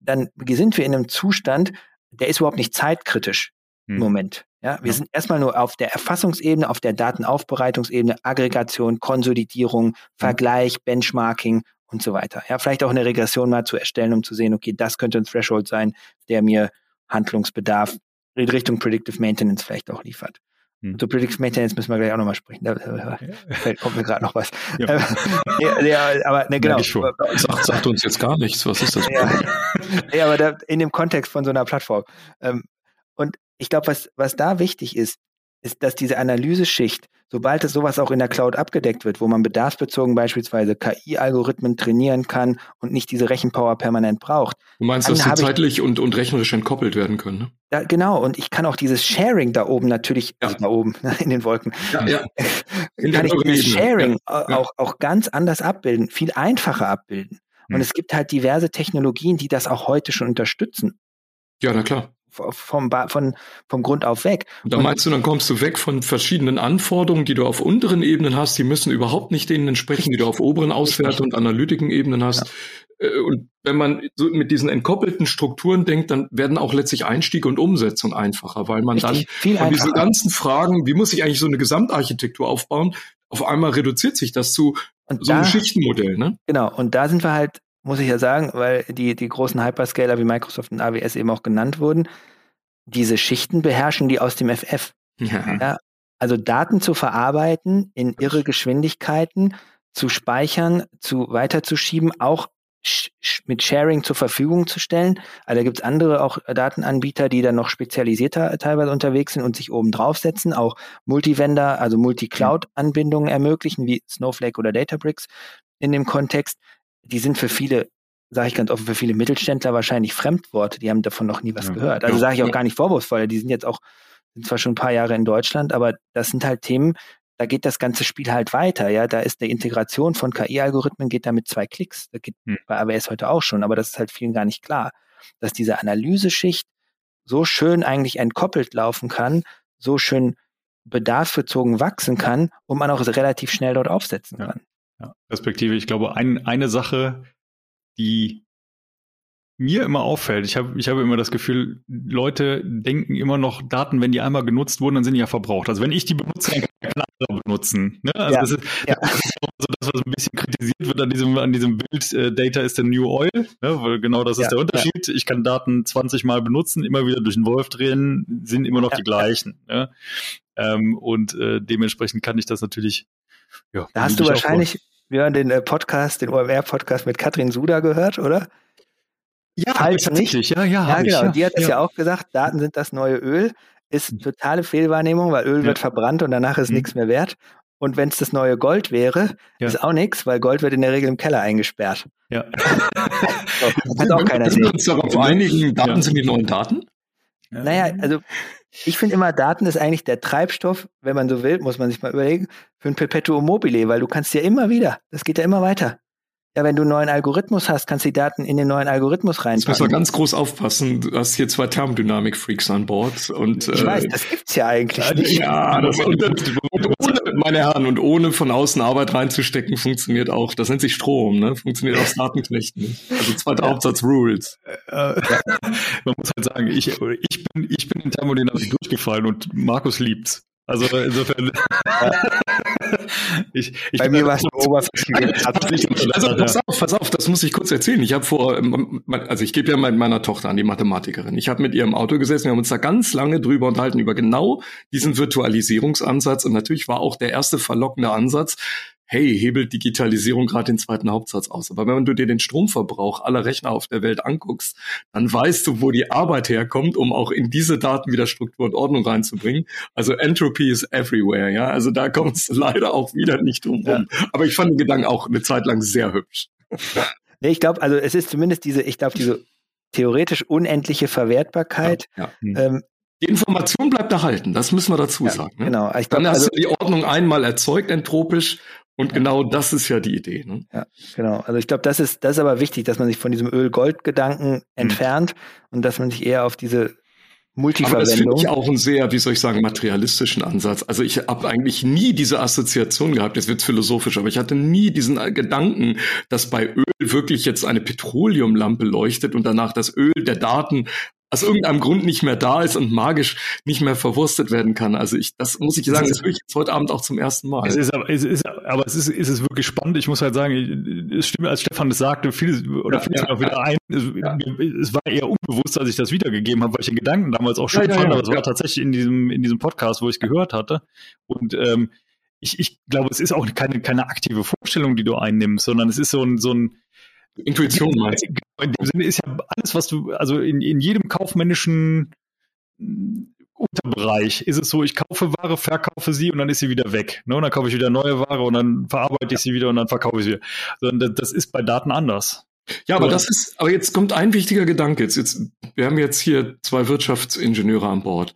dann sind wir in einem Zustand, der ist überhaupt nicht zeitkritisch im mhm. Moment. Ja, wir sind erstmal nur auf der Erfassungsebene, auf der Datenaufbereitungsebene, Aggregation, Konsolidierung, mhm. Vergleich, Benchmarking und so weiter. Ja, vielleicht auch eine Regression mal zu erstellen, um zu sehen, okay, das könnte ein Threshold sein, der mir Handlungsbedarf in Richtung Predictive Maintenance vielleicht auch liefert. Hm. Zu Predictive Maintenance müssen wir gleich auch nochmal sprechen. Da kommt mir gerade noch was. Ja. Ja, ja, aber ne, genau. Sagt, sagt uns jetzt gar nichts. Was ist das? Ja, ja aber da, in dem Kontext von so einer Plattform. Ähm, und ich glaube, was, was da wichtig ist, ist, dass diese Analyseschicht, sobald es sowas auch in der Cloud abgedeckt wird, wo man bedarfsbezogen beispielsweise KI-Algorithmen trainieren kann und nicht diese Rechenpower permanent braucht. Du meinst, dass sie zeitlich und, und rechnerisch entkoppelt werden können, ne? Ja, genau, und ich kann auch dieses Sharing da oben natürlich, ja. also da oben, in den Wolken, ja, ja. In kann ich dieses Sharing ja. Auch, auch ganz anders abbilden, viel einfacher abbilden. Und hm. es gibt halt diverse Technologien, die das auch heute schon unterstützen. Ja, na klar vom, von, vom Grund auf weg. Und da meinst du, dann kommst du weg von verschiedenen Anforderungen, die du auf unteren Ebenen hast, die müssen überhaupt nicht denen entsprechen, die du auf oberen Auswerte und analytischen Ebenen hast. Ja. Äh, und wenn man so mit diesen entkoppelten Strukturen denkt, dann werden auch letztlich Einstieg und Umsetzung einfacher, weil man Richtig, dann von diesen ganzen Fragen, wie muss ich eigentlich so eine Gesamtarchitektur aufbauen, auf einmal reduziert sich das zu und so da, einem Schichtenmodell, ne? Genau, und da sind wir halt, muss ich ja sagen, weil die, die großen Hyperscaler wie Microsoft und AWS eben auch genannt wurden, diese Schichten beherrschen die aus dem FF. Ja. ja also Daten zu verarbeiten in irre Geschwindigkeiten, zu speichern, zu weiterzuschieben, auch mit Sharing zur Verfügung zu stellen. Also da gibt es andere auch Datenanbieter, die dann noch spezialisierter teilweise unterwegs sind und sich oben draufsetzen, auch Multivendor, also Multi-Cloud-Anbindungen ermöglichen, wie Snowflake oder Databricks in dem Kontext. Die sind für viele, sage ich ganz offen, für viele Mittelständler wahrscheinlich Fremdworte. Die haben davon noch nie was ja, gehört. Also sage ich auch gar nicht vorwurfsvoll. Die sind jetzt auch, sind zwar schon ein paar Jahre in Deutschland, aber das sind halt Themen, da geht das ganze Spiel halt weiter. Ja, da ist eine Integration von KI-Algorithmen geht da mit zwei Klicks. Das geht hm. bei AWS heute auch schon, aber das ist halt vielen gar nicht klar, dass diese Analyseschicht so schön eigentlich entkoppelt laufen kann, so schön bedarfsbezogen wachsen kann und man auch relativ schnell dort aufsetzen ja. kann. Ja, Perspektive. Ich glaube, ein, eine Sache, die mir immer auffällt, ich habe ich habe immer das Gefühl, Leute denken immer noch, Daten, wenn die einmal genutzt wurden, dann sind die ja verbraucht. Also wenn ich die benutze, dann kann andere benutzen. Ne? Also ja, das, ist, ja. das ist so das, was ein bisschen kritisiert wird an diesem, an diesem Bild, äh, Data ist der New Oil, ne? weil genau das ist ja, der Unterschied. Ich kann Daten 20 Mal benutzen, immer wieder durch den Wolf drehen, sind immer noch die gleichen. Ne? Ähm, und äh, dementsprechend kann ich das natürlich. Ja, da hast du wahrscheinlich, wir haben den äh, Podcast, den OMR-Podcast mit Katrin Suda gehört, oder? Ja, Falls tatsächlich, ja, ja. Ja, genau. Ich, die hat es ja. ja auch gesagt, Daten sind das neue Öl. Ist mhm. totale Fehlwahrnehmung, weil Öl ja. wird verbrannt und danach ist mhm. nichts mehr wert. Und wenn es das neue Gold wäre, ja. ist auch nichts, weil Gold wird in der Regel im Keller eingesperrt. Ja. so, kann auch keiner sehen. uns darauf einigen, Daten ja. sind die neuen Daten? Naja, also ich finde immer, Daten ist eigentlich der Treibstoff, wenn man so will, muss man sich mal überlegen, für ein Perpetuum mobile, weil du kannst ja immer wieder, das geht ja immer weiter. Ja, wenn du einen neuen Algorithmus hast, kannst du die Daten in den neuen Algorithmus reinpacken. Jetzt muss man ganz groß aufpassen. Du hast hier zwei Thermodynamik-Freaks an Bord. Und, ich äh, weiß, das gibt's ja eigentlich nicht. Ja, das, und, und, ohne, meine Herren, und ohne von außen Arbeit reinzustecken, funktioniert auch, das nennt sich Strom, ne? Funktioniert auch Datenknechten nicht. Also zweiter ja. Hauptsatz Rules. Äh, man muss halt sagen, ich, ich bin, ich bin in Thermodynamik durchgefallen und Markus liebt's. Also insofern. ich, ich Bei mir war es oberflächlich. Also pass auf, pass auf, das muss ich kurz erzählen. Ich habe vor, ähm, also ich gebe ja meiner Tochter an, die Mathematikerin. Ich habe mit ihr im Auto gesessen, wir haben uns da ganz lange drüber unterhalten, über genau diesen Virtualisierungsansatz. Und natürlich war auch der erste verlockende Ansatz, hey, hebelt Digitalisierung gerade den zweiten Hauptsatz aus. Aber wenn du dir den Stromverbrauch aller Rechner auf der Welt anguckst, dann weißt du, wo die Arbeit herkommt, um auch in diese Daten wieder Struktur und Ordnung reinzubringen. Also Entropy is everywhere, ja. Also da kommt es leider auch wieder nicht drum rum. Ja. Aber ich fand den Gedanken auch eine Zeit lang sehr hübsch. nee, ich glaube, also es ist zumindest diese, ich glaube, diese theoretisch unendliche Verwertbarkeit. Ja, ja. Ähm, die Information bleibt erhalten, das müssen wir dazu ja, sagen. Ne? Genau. Ich glaub, Dann hast also, du die Ordnung einmal erzeugt, entropisch, und genau das ist ja die Idee. Ne? Ja, genau. Also ich glaube, das ist, das ist aber wichtig, dass man sich von diesem Öl-Gold-Gedanken hm. entfernt und dass man sich eher auf diese Multiverwendung. Aber das finde ich auch einen sehr, wie soll ich sagen, materialistischen Ansatz. Also ich habe eigentlich nie diese Assoziation gehabt, jetzt wird's philosophisch, aber ich hatte nie diesen Gedanken, dass bei Öl wirklich jetzt eine Petroleumlampe leuchtet und danach das Öl der Daten aus irgendeinem Grund nicht mehr da ist und magisch nicht mehr verwurstet werden kann. Also ich, das muss ich sagen, das höre ich jetzt heute Abend auch zum ersten Mal. Es ist aber, es ist, aber es ist, es ist wirklich spannend. Ich muss halt sagen, es stimmt, als Stefan das sagte, vieles, oder ja, vieles ja, auch wieder ja. ein, es, ja. es, war eher unbewusst, als ich das wiedergegeben habe, weil ich den Gedanken damals auch schön fand, aber es war tatsächlich in diesem, in diesem Podcast, wo ich gehört hatte. Und, ähm, ich, ich glaube, es ist auch keine, keine aktive Vorstellung, die du einnimmst, sondern es ist so ein, so ein, Intuition meinst In dem Sinne ist ja alles, was du, also in, in jedem kaufmännischen Unterbereich ist es so, ich kaufe Ware, verkaufe sie und dann ist sie wieder weg. Ne? Und dann kaufe ich wieder neue Ware und dann verarbeite ich sie wieder und dann verkaufe ich sie. Also das ist bei Daten anders. Ja, aber das ist, aber jetzt kommt ein wichtiger Gedanke. Jetzt, jetzt, wir haben jetzt hier zwei Wirtschaftsingenieure an Bord.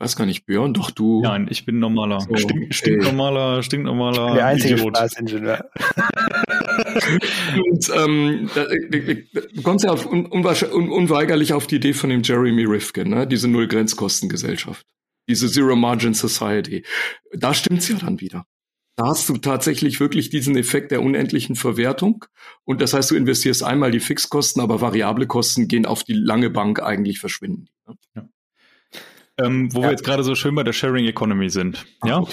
Ich weiß gar nicht, Björn, doch du. Nein, ich bin normaler, so, Stink, stinknormaler, stinknormaler Der einzige Spaßingenieur. Und ähm, du kommst ja auf, un, unweigerlich auf die Idee von dem Jeremy Rifkin, ne? diese Null-Grenzkostengesellschaft, diese Zero-Margin-Society. Da stimmt's ja dann wieder. Da hast du tatsächlich wirklich diesen Effekt der unendlichen Verwertung. Und das heißt, du investierst einmal die Fixkosten, aber variable Kosten gehen auf die lange Bank eigentlich verschwinden. Ne? Ja. Ähm, wo ja. wir jetzt gerade so schön bei der Sharing Economy sind. Ja,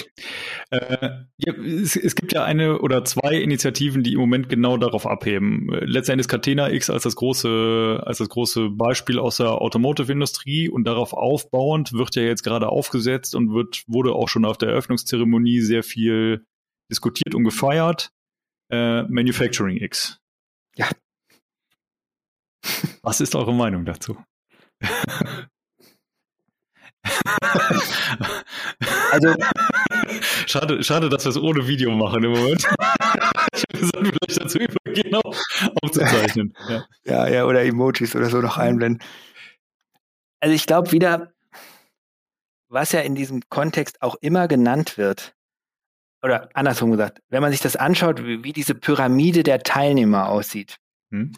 äh, ja es, es, gibt ja eine oder zwei Initiativen, die im Moment genau darauf abheben. Letztendlich ist Catena X als das große, als das große Beispiel aus der Automotive-Industrie und darauf aufbauend wird ja jetzt gerade aufgesetzt und wird, wurde auch schon auf der Eröffnungszeremonie sehr viel diskutiert und gefeiert. Äh, Manufacturing X. Ja. Was ist eure Meinung dazu? also. Schade, schade, dass wir es ohne Video machen im Moment. ich sollte vielleicht dazu übergehen, auch aufzuzeichnen. Ja. ja, ja, oder Emojis oder so noch einblenden. Also ich glaube wieder, was ja in diesem Kontext auch immer genannt wird, oder andersrum gesagt, wenn man sich das anschaut, wie, wie diese Pyramide der Teilnehmer aussieht, hm?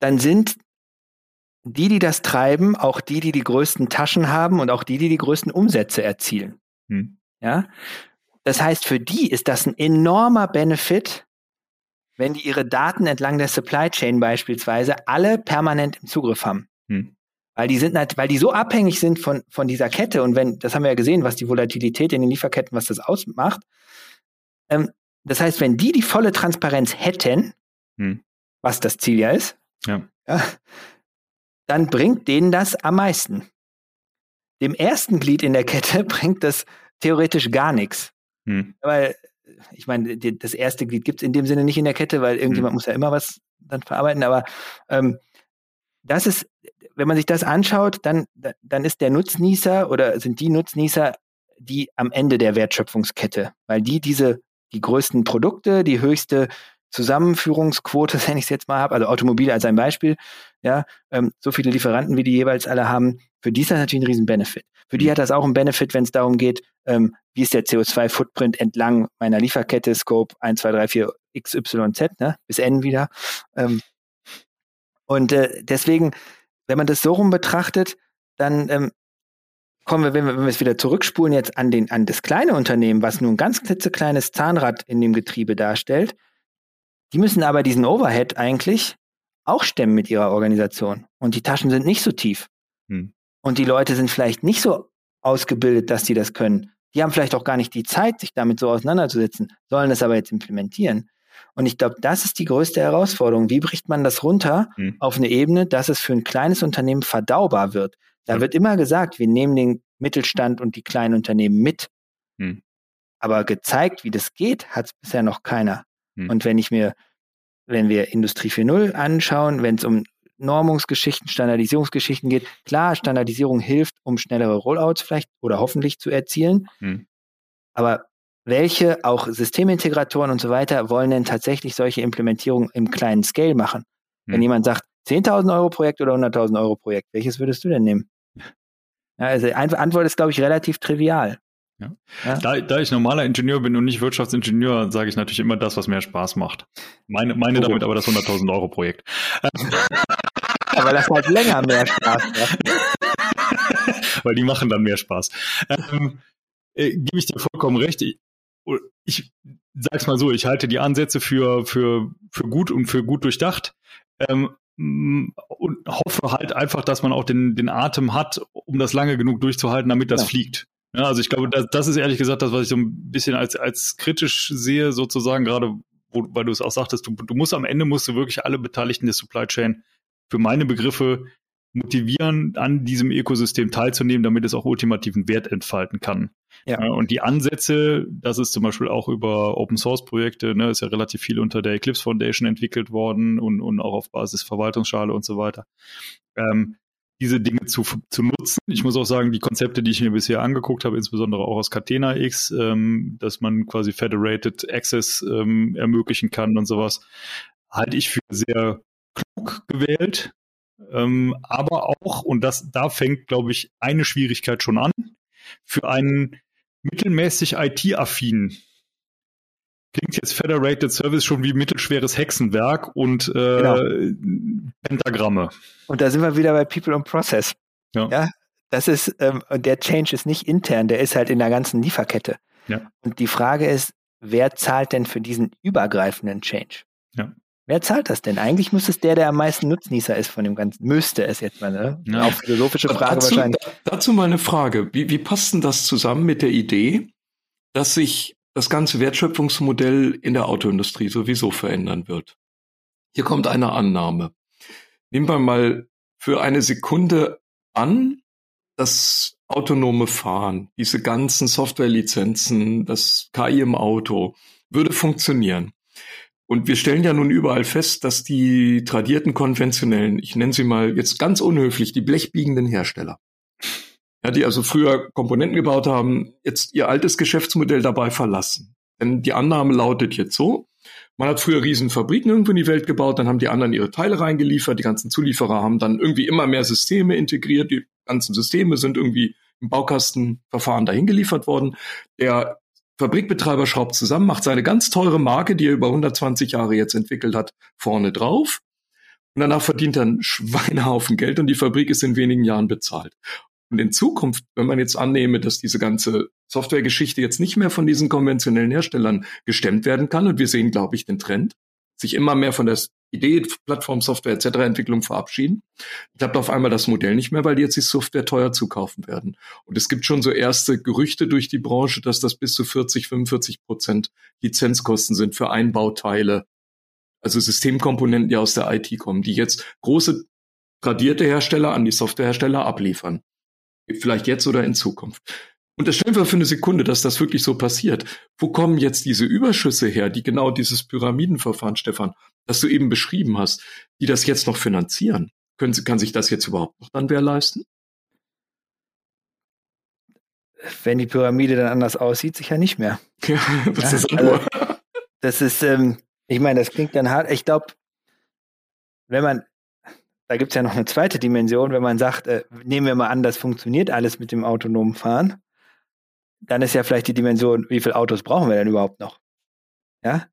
dann sind die, die das treiben, auch die, die die größten Taschen haben und auch die, die die größten Umsätze erzielen. Hm. Ja. Das heißt, für die ist das ein enormer Benefit, wenn die ihre Daten entlang der Supply Chain beispielsweise alle permanent im Zugriff haben. Hm. Weil die sind, weil die so abhängig sind von, von dieser Kette und wenn, das haben wir ja gesehen, was die Volatilität in den Lieferketten, was das ausmacht. Ähm, das heißt, wenn die die volle Transparenz hätten, hm. was das Ziel ja ist, ja. ja dann bringt denen das am meisten. Dem ersten Glied in der Kette bringt das theoretisch gar nichts. Hm. Weil, ich meine, das erste Glied gibt es in dem Sinne nicht in der Kette, weil irgendjemand hm. muss ja immer was dann verarbeiten, aber ähm, das ist, wenn man sich das anschaut, dann, dann ist der Nutznießer oder sind die Nutznießer die am Ende der Wertschöpfungskette, weil die diese, die größten Produkte, die höchste Zusammenführungsquote, wenn ich es jetzt mal habe, also Automobile als ein Beispiel, ja, ähm, so viele Lieferanten, wie die jeweils alle haben, für die ist das natürlich ein Riesen-Benefit. Für die mhm. hat das auch einen Benefit, wenn es darum geht, ähm, wie ist der CO2-Footprint entlang meiner Lieferkette, Scope 1, 2, 3, 4, XYZ, ne, bis N wieder. Ähm, und äh, deswegen, wenn man das so rum betrachtet, dann ähm, kommen wir, wenn wir, wenn wir es wieder zurückspulen jetzt an den, an das kleine Unternehmen, was nur ein ganz klitzekleines Zahnrad in dem Getriebe darstellt, die müssen aber diesen Overhead eigentlich auch stemmen mit ihrer Organisation. Und die Taschen sind nicht so tief. Hm. Und die Leute sind vielleicht nicht so ausgebildet, dass sie das können. Die haben vielleicht auch gar nicht die Zeit, sich damit so auseinanderzusetzen, sollen das aber jetzt implementieren. Und ich glaube, das ist die größte Herausforderung. Wie bricht man das runter hm. auf eine Ebene, dass es für ein kleines Unternehmen verdaubar wird? Da hm. wird immer gesagt, wir nehmen den Mittelstand und die kleinen Unternehmen mit. Hm. Aber gezeigt, wie das geht, hat es bisher noch keiner. Hm. Und wenn ich mir, wenn wir Industrie 4.0 anschauen, wenn es um Normungsgeschichten, Standardisierungsgeschichten geht, klar, Standardisierung hilft, um schnellere Rollouts vielleicht oder hoffentlich zu erzielen. Hm. Aber welche auch Systemintegratoren und so weiter wollen denn tatsächlich solche Implementierungen im kleinen Scale machen? Hm. Wenn jemand sagt, 10.000 Euro Projekt oder 100.000 Euro Projekt, welches würdest du denn nehmen? Ja, also die Antwort ist, glaube ich, relativ trivial. Ja. Ja. Da, da, ich normaler Ingenieur bin und nicht Wirtschaftsingenieur, sage ich natürlich immer das, was mehr Spaß macht. Meine, meine oh. damit aber das 100.000 Euro Projekt. aber das hat länger mehr Spaß macht. Weil die machen dann mehr Spaß. Ähm, äh, Gebe ich dir vollkommen recht. Ich, ich sag's mal so, ich halte die Ansätze für, für, für gut und für gut durchdacht. Ähm, und hoffe halt einfach, dass man auch den, den Atem hat, um das lange genug durchzuhalten, damit das ja. fliegt. Ja, also ich glaube, das, das ist ehrlich gesagt das, was ich so ein bisschen als, als kritisch sehe, sozusagen, gerade wo, weil du es auch sagtest, du, du musst am Ende musst du wirklich alle Beteiligten der Supply Chain für meine Begriffe motivieren, an diesem Ökosystem teilzunehmen, damit es auch ultimativen Wert entfalten kann. Ja. Und die Ansätze, das ist zum Beispiel auch über Open Source Projekte, ne, ist ja relativ viel unter der Eclipse Foundation entwickelt worden und, und auch auf Basis Verwaltungsschale und so weiter. Ähm, diese Dinge zu, zu nutzen. Ich muss auch sagen, die Konzepte, die ich mir bisher angeguckt habe, insbesondere auch aus Catena X, ähm, dass man quasi Federated Access ähm, ermöglichen kann und sowas, halte ich für sehr klug gewählt. Ähm, aber auch, und das, da fängt, glaube ich, eine Schwierigkeit schon an, für einen mittelmäßig IT-affinen klingt jetzt Federated Service schon wie mittelschweres Hexenwerk und äh, genau. Pentagramme. Und da sind wir wieder bei People und Process. Ja. ja das ist, ähm, der Change ist nicht intern, der ist halt in der ganzen Lieferkette. Ja. Und die Frage ist, wer zahlt denn für diesen übergreifenden Change? Ja. Wer zahlt das denn? Eigentlich müsste es der, der am meisten Nutznießer ist von dem Ganzen. Müsste es jetzt mal, ne? Ja. Auch philosophische Frage dazu, wahrscheinlich. Dazu mal eine Frage. Wie, wie passt denn das zusammen mit der Idee, dass sich das ganze Wertschöpfungsmodell in der Autoindustrie sowieso verändern wird? Hier kommt eine Annahme. Nehmen wir mal für eine Sekunde an, das autonome Fahren, diese ganzen Softwarelizenzen, das KI im Auto, würde funktionieren. Und wir stellen ja nun überall fest, dass die tradierten konventionellen, ich nenne sie mal jetzt ganz unhöflich, die blechbiegenden Hersteller, ja, die also früher Komponenten gebaut haben, jetzt ihr altes Geschäftsmodell dabei verlassen. Denn die Annahme lautet jetzt so, man hat früher riesen Fabriken irgendwo in die Welt gebaut, dann haben die anderen ihre Teile reingeliefert, die ganzen Zulieferer haben dann irgendwie immer mehr Systeme integriert, die ganzen Systeme sind irgendwie im Baukastenverfahren dahin geliefert worden. Der Fabrikbetreiber schraubt zusammen, macht seine ganz teure Marke, die er über 120 Jahre jetzt entwickelt hat, vorne drauf. Und danach verdient er einen Schweinehaufen Geld und die Fabrik ist in wenigen Jahren bezahlt. Und in Zukunft, wenn man jetzt annehme, dass diese ganze Softwaregeschichte jetzt nicht mehr von diesen konventionellen Herstellern gestemmt werden kann, und wir sehen, glaube ich, den Trend, sich immer mehr von der Idee, Plattform, Software etc. Entwicklung verabschieden. Habe auf einmal das Modell nicht mehr, weil die jetzt die Software teuer zukaufen werden. Und es gibt schon so erste Gerüchte durch die Branche, dass das bis zu 40, 45 Prozent Lizenzkosten sind für Einbauteile, also Systemkomponenten, die aus der IT kommen, die jetzt große tradierte Hersteller an die Softwarehersteller abliefern. Vielleicht jetzt oder in Zukunft. Und das stellen wir für eine Sekunde, dass das wirklich so passiert. Wo kommen jetzt diese Überschüsse her, die genau dieses Pyramidenverfahren, Stefan, das du eben beschrieben hast, die das jetzt noch finanzieren? Können, kann sich das jetzt überhaupt noch dann wer leisten? Wenn die Pyramide dann anders aussieht, sicher nicht mehr. Ja, das ja, ist also, Das ist, ähm, ich meine, das klingt dann hart. Ich glaube, wenn man, da gibt es ja noch eine zweite Dimension, wenn man sagt, äh, nehmen wir mal an, das funktioniert alles mit dem autonomen Fahren dann ist ja vielleicht die Dimension, wie viele Autos brauchen wir denn überhaupt noch? Ja?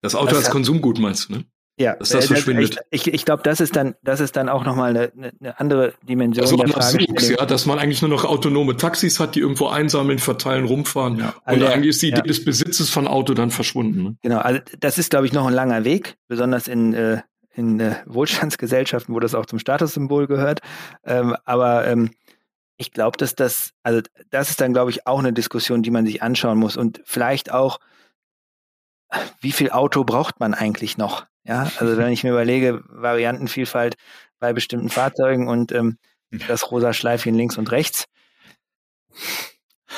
Das Auto das als hat, Konsumgut meinst du, ne? Ja, dass das äh, verschwindet. Ich, ich, ich glaube, das ist dann, das ist dann auch nochmal eine, eine andere Dimension. Also der Suchs, ja, dass man eigentlich nur noch autonome Taxis hat, die irgendwo einsammeln, verteilen, rumfahren. Ja. Also, und eigentlich ist die Idee ja. des Besitzes von Auto dann verschwunden. Ne? Genau, also das ist, glaube ich, noch ein langer Weg, besonders in, äh, in äh, Wohlstandsgesellschaften, wo das auch zum Statussymbol gehört. Ähm, aber ähm, ich glaube, dass das, also das ist dann, glaube ich, auch eine Diskussion, die man sich anschauen muss und vielleicht auch, wie viel Auto braucht man eigentlich noch? Ja, also wenn ich mir überlege, Variantenvielfalt bei bestimmten Fahrzeugen und ähm, das rosa Schleifchen links und rechts.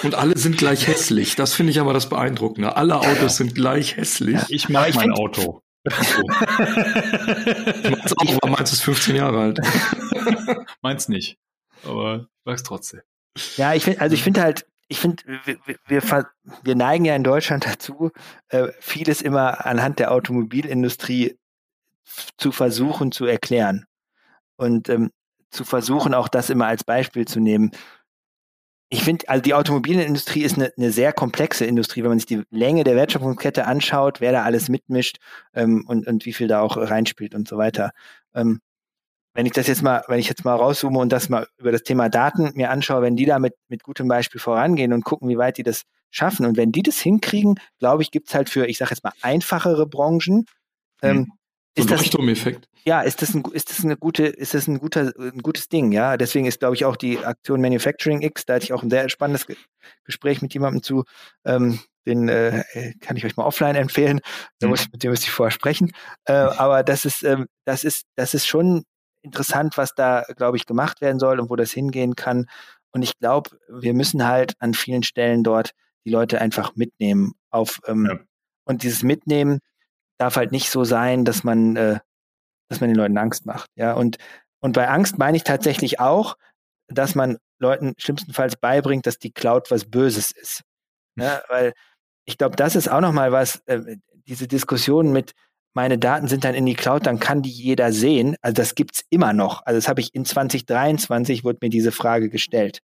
Und alle sind gleich hässlich. Das finde ich aber das Beeindruckende. Alle Autos sind gleich hässlich. Ich mag ich mein Auto. meins auch, aber meins ist 15 Jahre alt. meins nicht aber ich mag's trotzdem. Ja, ich finde, also ich finde halt, ich finde, wir, wir, wir, neigen ja in Deutschland dazu, äh, vieles immer anhand der Automobilindustrie zu versuchen zu erklären und ähm, zu versuchen auch das immer als Beispiel zu nehmen. Ich finde, also die Automobilindustrie ist eine, eine, sehr komplexe Industrie, wenn man sich die Länge der Wertschöpfungskette anschaut, wer da alles mitmischt ähm, und, und wie viel da auch reinspielt und so weiter. Ähm, wenn ich das jetzt mal, wenn ich jetzt mal rauszoome und das mal über das Thema Daten mir anschaue, wenn die da mit, mit gutem Beispiel vorangehen und gucken, wie weit die das schaffen und wenn die das hinkriegen, glaube ich, gibt's halt für, ich sage jetzt mal, einfachere Branchen. Ähm, hm. ist das, Leuchtturmeffekt. Ja, ist das ein, ist das eine gute, ist das ein guter, ein gutes Ding, ja. Deswegen ist, glaube ich, auch die Aktion Manufacturing X, da hatte ich auch ein sehr spannendes Ge Gespräch mit jemandem zu, ähm, den äh, kann ich euch mal offline empfehlen. Da hm. muss ich, mit dem müsste ich vorher sprechen. Äh, aber das ist, ähm, das ist, das ist schon interessant, was da, glaube ich, gemacht werden soll und wo das hingehen kann. Und ich glaube, wir müssen halt an vielen Stellen dort die Leute einfach mitnehmen. Auf, ähm, ja. Und dieses Mitnehmen darf halt nicht so sein, dass man, äh, dass man den Leuten Angst macht. Ja, und, und bei Angst meine ich tatsächlich auch, dass man Leuten schlimmstenfalls beibringt, dass die Cloud was Böses ist. Ja, weil ich glaube, das ist auch nochmal was, äh, diese Diskussion mit, meine Daten sind dann in die Cloud, dann kann die jeder sehen. Also das gibt's immer noch. Also das habe ich in 2023 wurde mir diese Frage gestellt,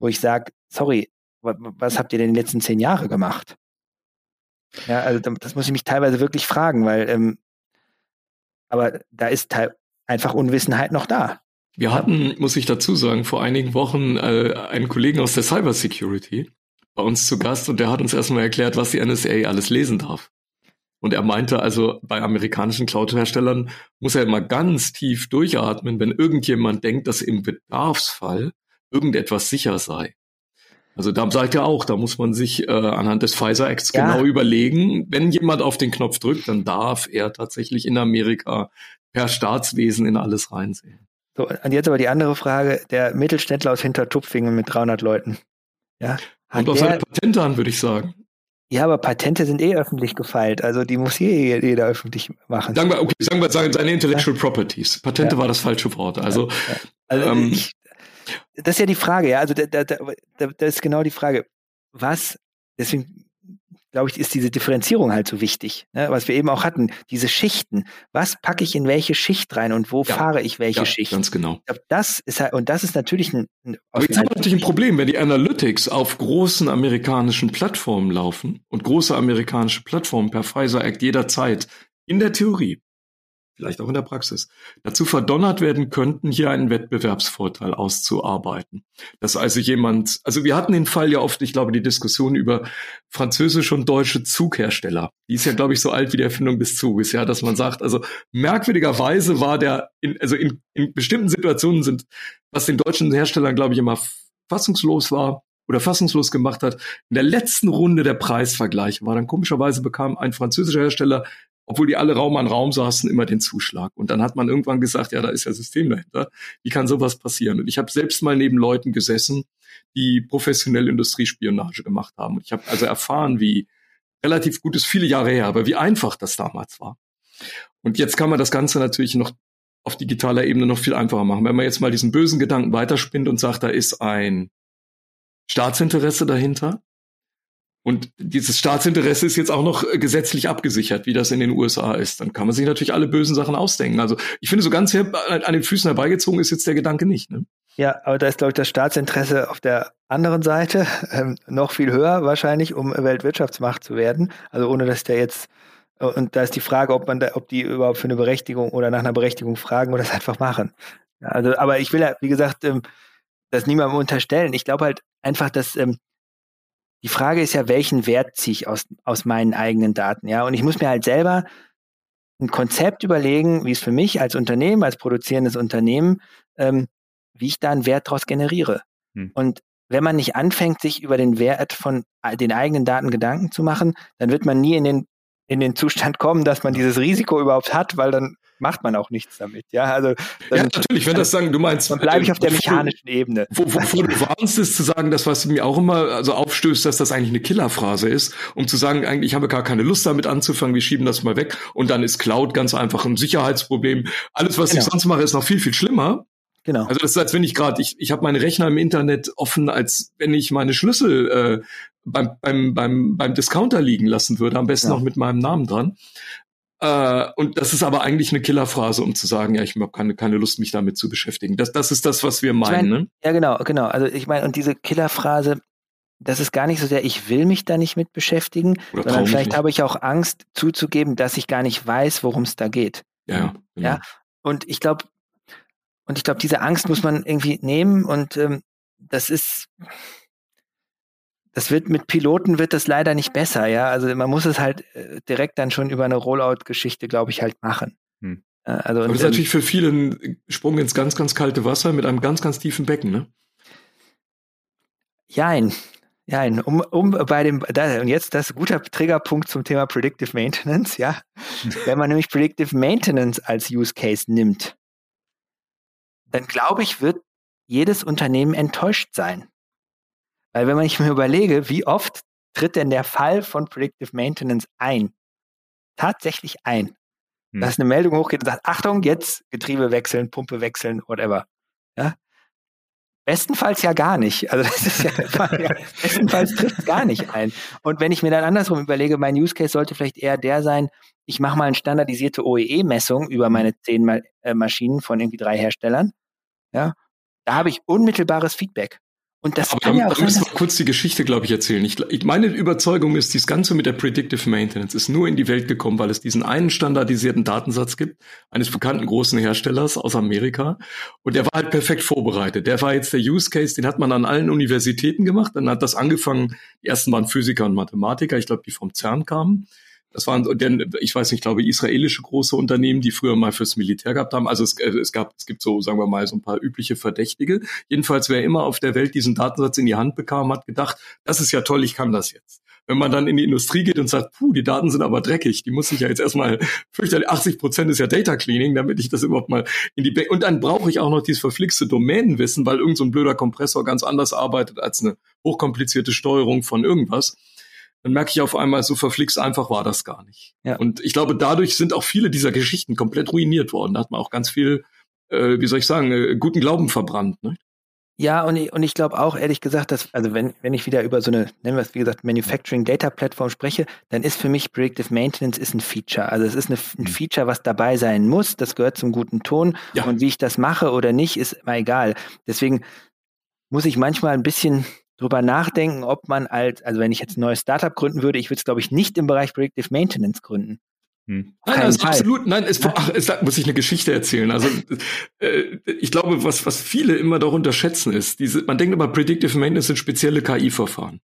wo ich sage, sorry, was habt ihr denn die letzten zehn Jahre gemacht? Ja, also das muss ich mich teilweise wirklich fragen, weil, ähm, aber da ist einfach Unwissenheit noch da. Wir hatten, muss ich dazu sagen, vor einigen Wochen äh, einen Kollegen aus der Cybersecurity bei uns zu Gast und der hat uns erstmal erklärt, was die NSA alles lesen darf. Und er meinte also, bei amerikanischen Cloud-Herstellern muss er immer ganz tief durchatmen, wenn irgendjemand denkt, dass im Bedarfsfall irgendetwas sicher sei. Also da sagt er auch, da muss man sich äh, anhand des Pfizer Acts ja. genau überlegen, wenn jemand auf den Knopf drückt, dann darf er tatsächlich in Amerika per Staatswesen in alles reinsehen. So, und jetzt aber die andere Frage, der Mittelständler aus Hintertupfingen mit 300 Leuten. Ja, Kommt auf seine Patente an, würde ich sagen. Ja, aber Patente sind eh öffentlich gefeilt. Also die muss jeder, jeder öffentlich machen. Sagen wir, okay, sagen wir sagen seine Intellectual ja. Properties. Patente ja. war das falsche Wort. Also, ja. also ähm, ich, das ist ja die Frage, ja. Also da, da, da, da ist genau die Frage, was, deswegen glaube ich, ist diese Differenzierung halt so wichtig, ne? was wir eben auch hatten, diese Schichten. Was packe ich in welche Schicht rein und wo ja, fahre ich welche ja, Schicht? Ganz genau. Glaub, das ist halt, und das ist natürlich ein, ein Aber jetzt haben wir natürlich ein Problem, wenn die Analytics auf großen amerikanischen Plattformen laufen und große amerikanische Plattformen per Pfizer Act jederzeit in der Theorie vielleicht auch in der Praxis, dazu verdonnert werden könnten, hier einen Wettbewerbsvorteil auszuarbeiten. Dass also jemand, also wir hatten den Fall ja oft, ich glaube, die Diskussion über französische und deutsche Zughersteller. Die ist ja, glaube ich, so alt wie die Erfindung des Zuges, ja, dass man sagt, also merkwürdigerweise war der, in, also in, in bestimmten Situationen sind, was den deutschen Herstellern, glaube ich, immer fassungslos war, oder fassungslos gemacht hat. In der letzten Runde der Preisvergleiche war dann komischerweise bekam ein französischer Hersteller obwohl die alle Raum an Raum saßen, immer den Zuschlag. Und dann hat man irgendwann gesagt, ja, da ist ja System dahinter. Wie kann sowas passieren? Und ich habe selbst mal neben Leuten gesessen, die professionell Industriespionage gemacht haben. Und ich habe also erfahren, wie relativ gut ist viele Jahre her, aber wie einfach das damals war. Und jetzt kann man das Ganze natürlich noch auf digitaler Ebene noch viel einfacher machen. Wenn man jetzt mal diesen bösen Gedanken weiterspinnt und sagt, da ist ein Staatsinteresse dahinter, und dieses Staatsinteresse ist jetzt auch noch äh, gesetzlich abgesichert, wie das in den USA ist. Dann kann man sich natürlich alle bösen Sachen ausdenken. Also ich finde, so ganz hier an den Füßen herbeigezogen ist jetzt der Gedanke nicht. Ne? Ja, aber da ist, glaube ich, das Staatsinteresse auf der anderen Seite ähm, noch viel höher wahrscheinlich, um Weltwirtschaftsmacht zu werden. Also ohne dass der jetzt äh, und da ist die Frage, ob man da, ob die überhaupt für eine Berechtigung oder nach einer Berechtigung fragen oder das einfach machen. Ja, also, aber ich will ja, wie gesagt, ähm, das niemandem unterstellen. Ich glaube halt einfach, dass ähm, die Frage ist ja, welchen Wert ziehe ich aus, aus meinen eigenen Daten, ja? Und ich muss mir halt selber ein Konzept überlegen, wie es für mich als Unternehmen, als produzierendes Unternehmen, ähm, wie ich da einen Wert daraus generiere. Hm. Und wenn man nicht anfängt, sich über den Wert von äh, den eigenen Daten Gedanken zu machen, dann wird man nie in den, in den Zustand kommen, dass man dieses Risiko überhaupt hat, weil dann macht man auch nichts damit. Ja, also dann, ja natürlich, wenn das sagen, du meinst, dann bleibe ich auf der mechanischen Ebene. Wovor du warnst, ist zu sagen, das was mir auch immer also aufstößt, dass das eigentlich eine Killerphrase ist, um zu sagen, eigentlich habe ich gar keine Lust damit anzufangen, wir schieben das mal weg und dann ist Cloud ganz einfach ein Sicherheitsproblem. Alles, was genau. ich sonst mache, ist noch viel viel schlimmer. Genau. Also das ist, als wenn ich gerade, ich, ich habe meine Rechner im Internet offen, als wenn ich meine Schlüssel äh, beim, beim, beim, beim Discounter liegen lassen würde, am besten ja. noch mit meinem Namen dran. Äh, und das ist aber eigentlich eine Killerphrase, um zu sagen, ja, ich habe keine, keine Lust, mich damit zu beschäftigen. Das, das ist das, was wir meinen. Ich mein, ne? Ja, genau, genau. Also ich meine, und diese Killerphrase, das ist gar nicht so sehr, ich will mich da nicht mit beschäftigen, Oder sondern vielleicht habe ich auch Angst zuzugeben, dass ich gar nicht weiß, worum es da geht. Ja, genau. ja. Und ich glaube, und ich glaube, diese Angst muss man irgendwie nehmen und ähm, das ist, das wird mit Piloten wird das leider nicht besser, ja. Also man muss es halt äh, direkt dann schon über eine Rollout-Geschichte, glaube ich, halt machen. Hm. Äh, also das ist natürlich für viele ein Sprung ins ganz, ganz kalte Wasser mit einem ganz, ganz tiefen Becken, ne? Jein. Jein. Um, um bei dem, da, und jetzt das guter Triggerpunkt zum Thema Predictive Maintenance, ja. Wenn man nämlich Predictive Maintenance als Use Case nimmt, dann glaube ich, wird jedes Unternehmen enttäuscht sein. Weil wenn man sich mir überlege, wie oft tritt denn der Fall von Predictive Maintenance ein? Tatsächlich ein. Hm. Dass eine Meldung hochgeht und sagt, Achtung, jetzt Getriebe wechseln, Pumpe wechseln, whatever. Ja? Bestenfalls ja gar nicht. Also das ist ja, ja bestenfalls trifft gar nicht ein. Und wenn ich mir dann andersrum überlege, mein Use Case sollte vielleicht eher der sein, ich mache mal eine standardisierte OEE-Messung über meine zehn Ma äh, Maschinen von irgendwie drei Herstellern. Ja, da habe ich unmittelbares Feedback. Und das Aber kann da, ja auch da sein, müssen wir kurz die Geschichte, glaube ich, erzählen. Ich, meine Überzeugung ist, dieses Ganze mit der Predictive Maintenance ist nur in die Welt gekommen, weil es diesen einen standardisierten Datensatz gibt, eines bekannten großen Herstellers aus Amerika. Und der war halt perfekt vorbereitet. Der war jetzt der Use Case, den hat man an allen Universitäten gemacht. Dann hat das angefangen, die ersten waren Physiker und Mathematiker, ich glaube, die vom CERN kamen. Das waren, denn ich weiß nicht, ich glaube, israelische große Unternehmen, die früher mal fürs Militär gehabt haben. Also es, äh, es gab, es gibt so, sagen wir mal, so ein paar übliche Verdächtige. Jedenfalls, wer immer auf der Welt diesen Datensatz in die Hand bekam, hat gedacht, das ist ja toll, ich kann das jetzt. Wenn man dann in die Industrie geht und sagt, puh, die Daten sind aber dreckig, die muss ich ja jetzt erstmal, fürchterlich, 80 Prozent ist ja Data Cleaning, damit ich das überhaupt mal in die, Be und dann brauche ich auch noch dieses verflixte Domänenwissen, weil irgendein so blöder Kompressor ganz anders arbeitet als eine hochkomplizierte Steuerung von irgendwas dann merke ich auf einmal, so verflixt einfach war das gar nicht. Ja. Und ich glaube, dadurch sind auch viele dieser Geschichten komplett ruiniert worden. Da hat man auch ganz viel, äh, wie soll ich sagen, äh, guten Glauben verbrannt. Ne? Ja, und ich, und ich glaube auch, ehrlich gesagt, dass, also wenn, wenn ich wieder über so eine, nennen wir es wie gesagt, Manufacturing Data Plattform spreche, dann ist für mich Predictive Maintenance ist ein Feature. Also es ist eine, ein mhm. Feature, was dabei sein muss. Das gehört zum guten Ton. Ja. Und wie ich das mache oder nicht, ist mal egal. Deswegen muss ich manchmal ein bisschen drüber nachdenken, ob man als, also wenn ich jetzt ein neues Startup gründen würde, ich würde es, glaube ich, nicht im Bereich Predictive Maintenance gründen. Hm. Nein, also absolut, nein, es, ach, es muss ich eine Geschichte erzählen. Also äh, ich glaube, was, was viele immer doch unterschätzen ist, diese, man denkt immer, Predictive Maintenance sind spezielle KI-Verfahren.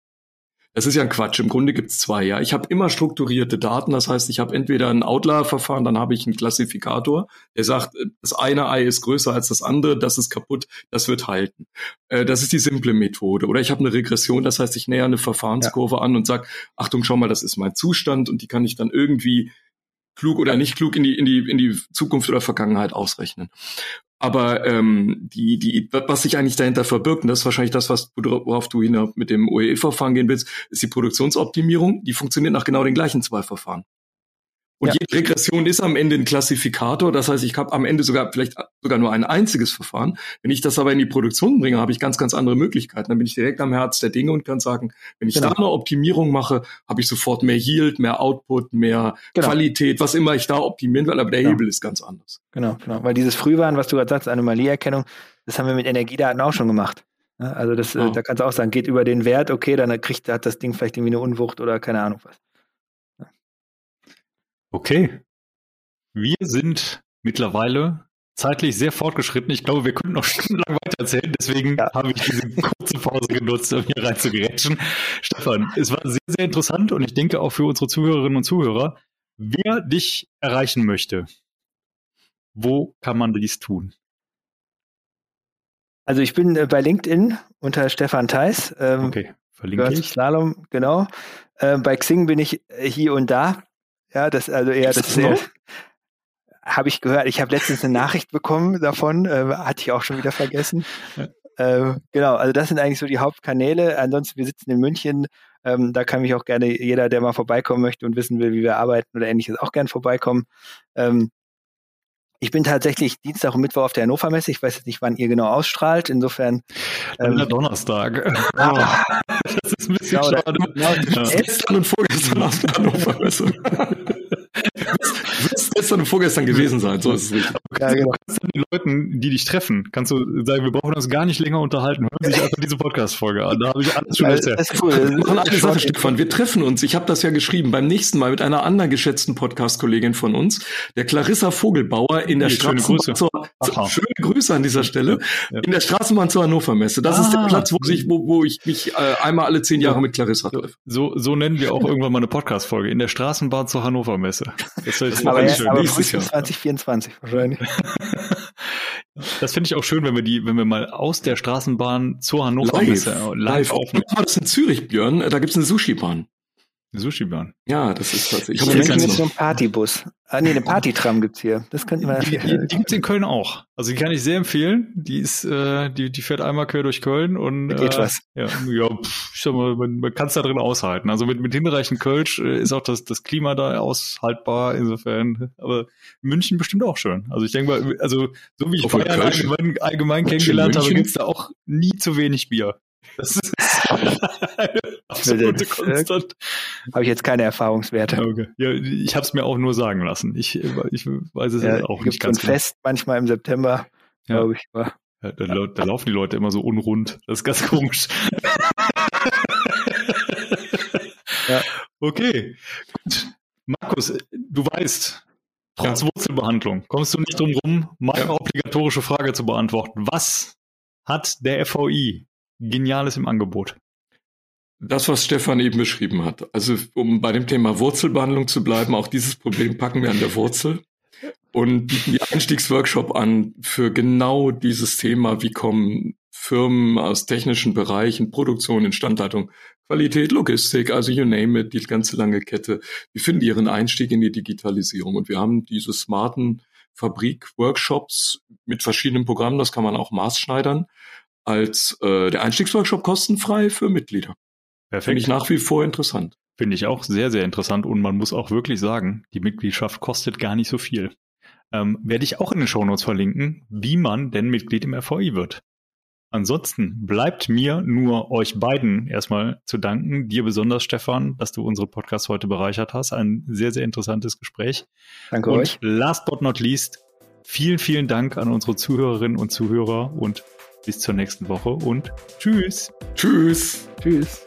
Das ist ja ein Quatsch. Im Grunde gibt's zwei. Ja, ich habe immer strukturierte Daten. Das heißt, ich habe entweder ein Outlier-Verfahren, dann habe ich einen Klassifikator, der sagt, äh, das eine Ei ist größer als das andere, das ist kaputt, das wird halten. Äh, das ist die simple Methode. Oder ich habe eine Regression, das heißt, ich näher eine Verfahrenskurve ja. an und sage, Achtung, schau mal, das ist mein Zustand und die kann ich dann irgendwie klug oder nicht klug in die in die in die Zukunft oder Vergangenheit ausrechnen. Aber ähm, die, die, was sich eigentlich dahinter verbirgt, und das ist wahrscheinlich das, was worauf du hin mit dem OEE-Verfahren gehen willst, ist die Produktionsoptimierung. Die funktioniert nach genau den gleichen zwei Verfahren. Und ja. jede Regression ist am Ende ein Klassifikator. Das heißt, ich habe am Ende sogar vielleicht sogar nur ein einziges Verfahren. Wenn ich das aber in die Produktion bringe, habe ich ganz, ganz andere Möglichkeiten. Dann bin ich direkt am Herz der Dinge und kann sagen, wenn ich genau. da eine Optimierung mache, habe ich sofort mehr Yield, mehr Output, mehr genau. Qualität, was immer ich da optimieren will. Aber der genau. Hebel ist ganz anders. Genau, genau. Weil dieses Frühwarn, was du gerade sagst, Anomalieerkennung, das haben wir mit Energiedaten auch schon gemacht. Also das, oh. da kannst du auch sagen, geht über den Wert, okay, dann kriegt hat das Ding vielleicht irgendwie eine Unwucht oder keine Ahnung was. Okay. Wir sind mittlerweile zeitlich sehr fortgeschritten. Ich glaube, wir könnten noch stundenlang weitererzählen. Deswegen ja. habe ich diese kurze Pause genutzt, um hier reinzugerätschen. Stefan, es war sehr, sehr interessant und ich denke auch für unsere Zuhörerinnen und Zuhörer, wer dich erreichen möchte, wo kann man dies tun? Also ich bin äh, bei LinkedIn unter Stefan Theis. Ähm, okay, verlinke ich. Slalom, genau. Äh, bei Xing bin ich äh, hier und da. Ja, das also eher das sehr habe ich gehört. Ich habe letztens eine Nachricht bekommen davon, äh, hatte ich auch schon wieder vergessen. Äh, genau, also das sind eigentlich so die Hauptkanäle. Ansonsten, wir sitzen in München. Ähm, da kann mich auch gerne jeder, der mal vorbeikommen möchte und wissen will, wie wir arbeiten oder ähnliches, auch gerne vorbeikommen. Ähm, ich bin tatsächlich Dienstag und Mittwoch auf der Hannover Messe. Ich weiß jetzt nicht, wann ihr genau ausstrahlt. Insofern. Ähm, Donnerstag. Ah, das ist ein bisschen genau, schade. Genau, ja. Gestern und vorgestern auf der Hannover Messe. gestern und vorgestern gewesen sein, so ist es richtig. Ja, genau. Du kannst den Leuten, die dich treffen, kannst du sagen, wir brauchen uns gar nicht länger unterhalten. Hören sich einfach diese Podcast-Folge an. Da habe ich alles schon erzählt. Das ist cool. Wir machen eine Sache, Stefan. Wir treffen uns, ich habe das ja geschrieben, beim nächsten Mal mit einer anderen geschätzten Podcast-Kollegin von uns, der Clarissa Vogelbauer in der hey, Straßenbahn Grüße. Zur, zur, schöne Grüße an dieser Stelle. Ja. In der Straßenbahn zur Hannover Messe. Das ah. ist der ah. Platz, wo, ich, wo, wo ich mich äh, einmal alle zehn Jahre mit Clarissa treffe. So, so nennen wir auch irgendwann mal eine Podcast-Folge. In der Straßenbahn zur Hannover Messe. Das heißt, aber, ja, aber nächstes Jahr. 2024 wahrscheinlich. Das finde ich auch schön, wenn wir die, wenn wir mal aus der Straßenbahn zur Hannover live, Messe live, live aufnehmen. Das ist in Zürich, Björn. Da gibt es eine Sushi-Bahn. Sushi-Bahn. Ja, das ist tatsächlich. Ich habe so einen Partybus. Ah, nee, eine Partytram gibt's hier. Das könnte man. Die, die, die gibt's in Köln auch. Also die kann ich sehr empfehlen. Die ist, äh, die, die fährt einmal quer durch Köln und da geht äh, was. Ja, ja pff, ich sag mal, man, man kann es da drin aushalten. Also mit, mit hinreichend Kölsch äh, ist auch das, das Klima da aushaltbar. Insofern, aber München bestimmt auch schön. Also ich denke mal, also so wie ich Bayern allgemein, allgemein kennengelernt habe, gibt's da auch nie zu wenig Bier. Das ist absolute Konstant. Habe ich jetzt keine Erfahrungswerte. Okay. Ja, ich habe es mir auch nur sagen lassen. Ich, ich weiß es ja, auch nicht ganz ein genau. Fest manchmal im September, ja. glaube ich. War. Da, da, da laufen die Leute immer so unrund. Das ist ganz komisch. ja. Okay, gut. Markus, du weißt, trotz ja. Wurzelbehandlung kommst du nicht drum rum, meine ja. obligatorische Frage zu beantworten. Was hat der FVI Geniales im Angebot? Das, was Stefan eben beschrieben hat. Also, um bei dem Thema Wurzelbehandlung zu bleiben, auch dieses Problem packen wir an der Wurzel und bieten die Einstiegsworkshop an für genau dieses Thema. Wie kommen Firmen aus technischen Bereichen, Produktion, Instandhaltung, Qualität, Logistik, also you name it, die ganze lange Kette. Wie finden ihren Einstieg in die Digitalisierung? Und wir haben diese smarten Fabrik-Workshops mit verschiedenen Programmen, das kann man auch maßschneidern, als äh, der Einstiegsworkshop kostenfrei für Mitglieder. Perfekt. Finde ich nach wie vor interessant. Finde ich auch sehr, sehr interessant und man muss auch wirklich sagen, die Mitgliedschaft kostet gar nicht so viel. Ähm, werde ich auch in den Shownotes verlinken, wie man denn Mitglied im RVI wird. Ansonsten bleibt mir nur euch beiden erstmal zu danken. Dir besonders, Stefan, dass du unsere Podcast heute bereichert hast. Ein sehr, sehr interessantes Gespräch. Danke und euch. Last but not least, vielen, vielen Dank an unsere Zuhörerinnen und Zuhörer und bis zur nächsten Woche und tschüss. Tschüss. Tschüss.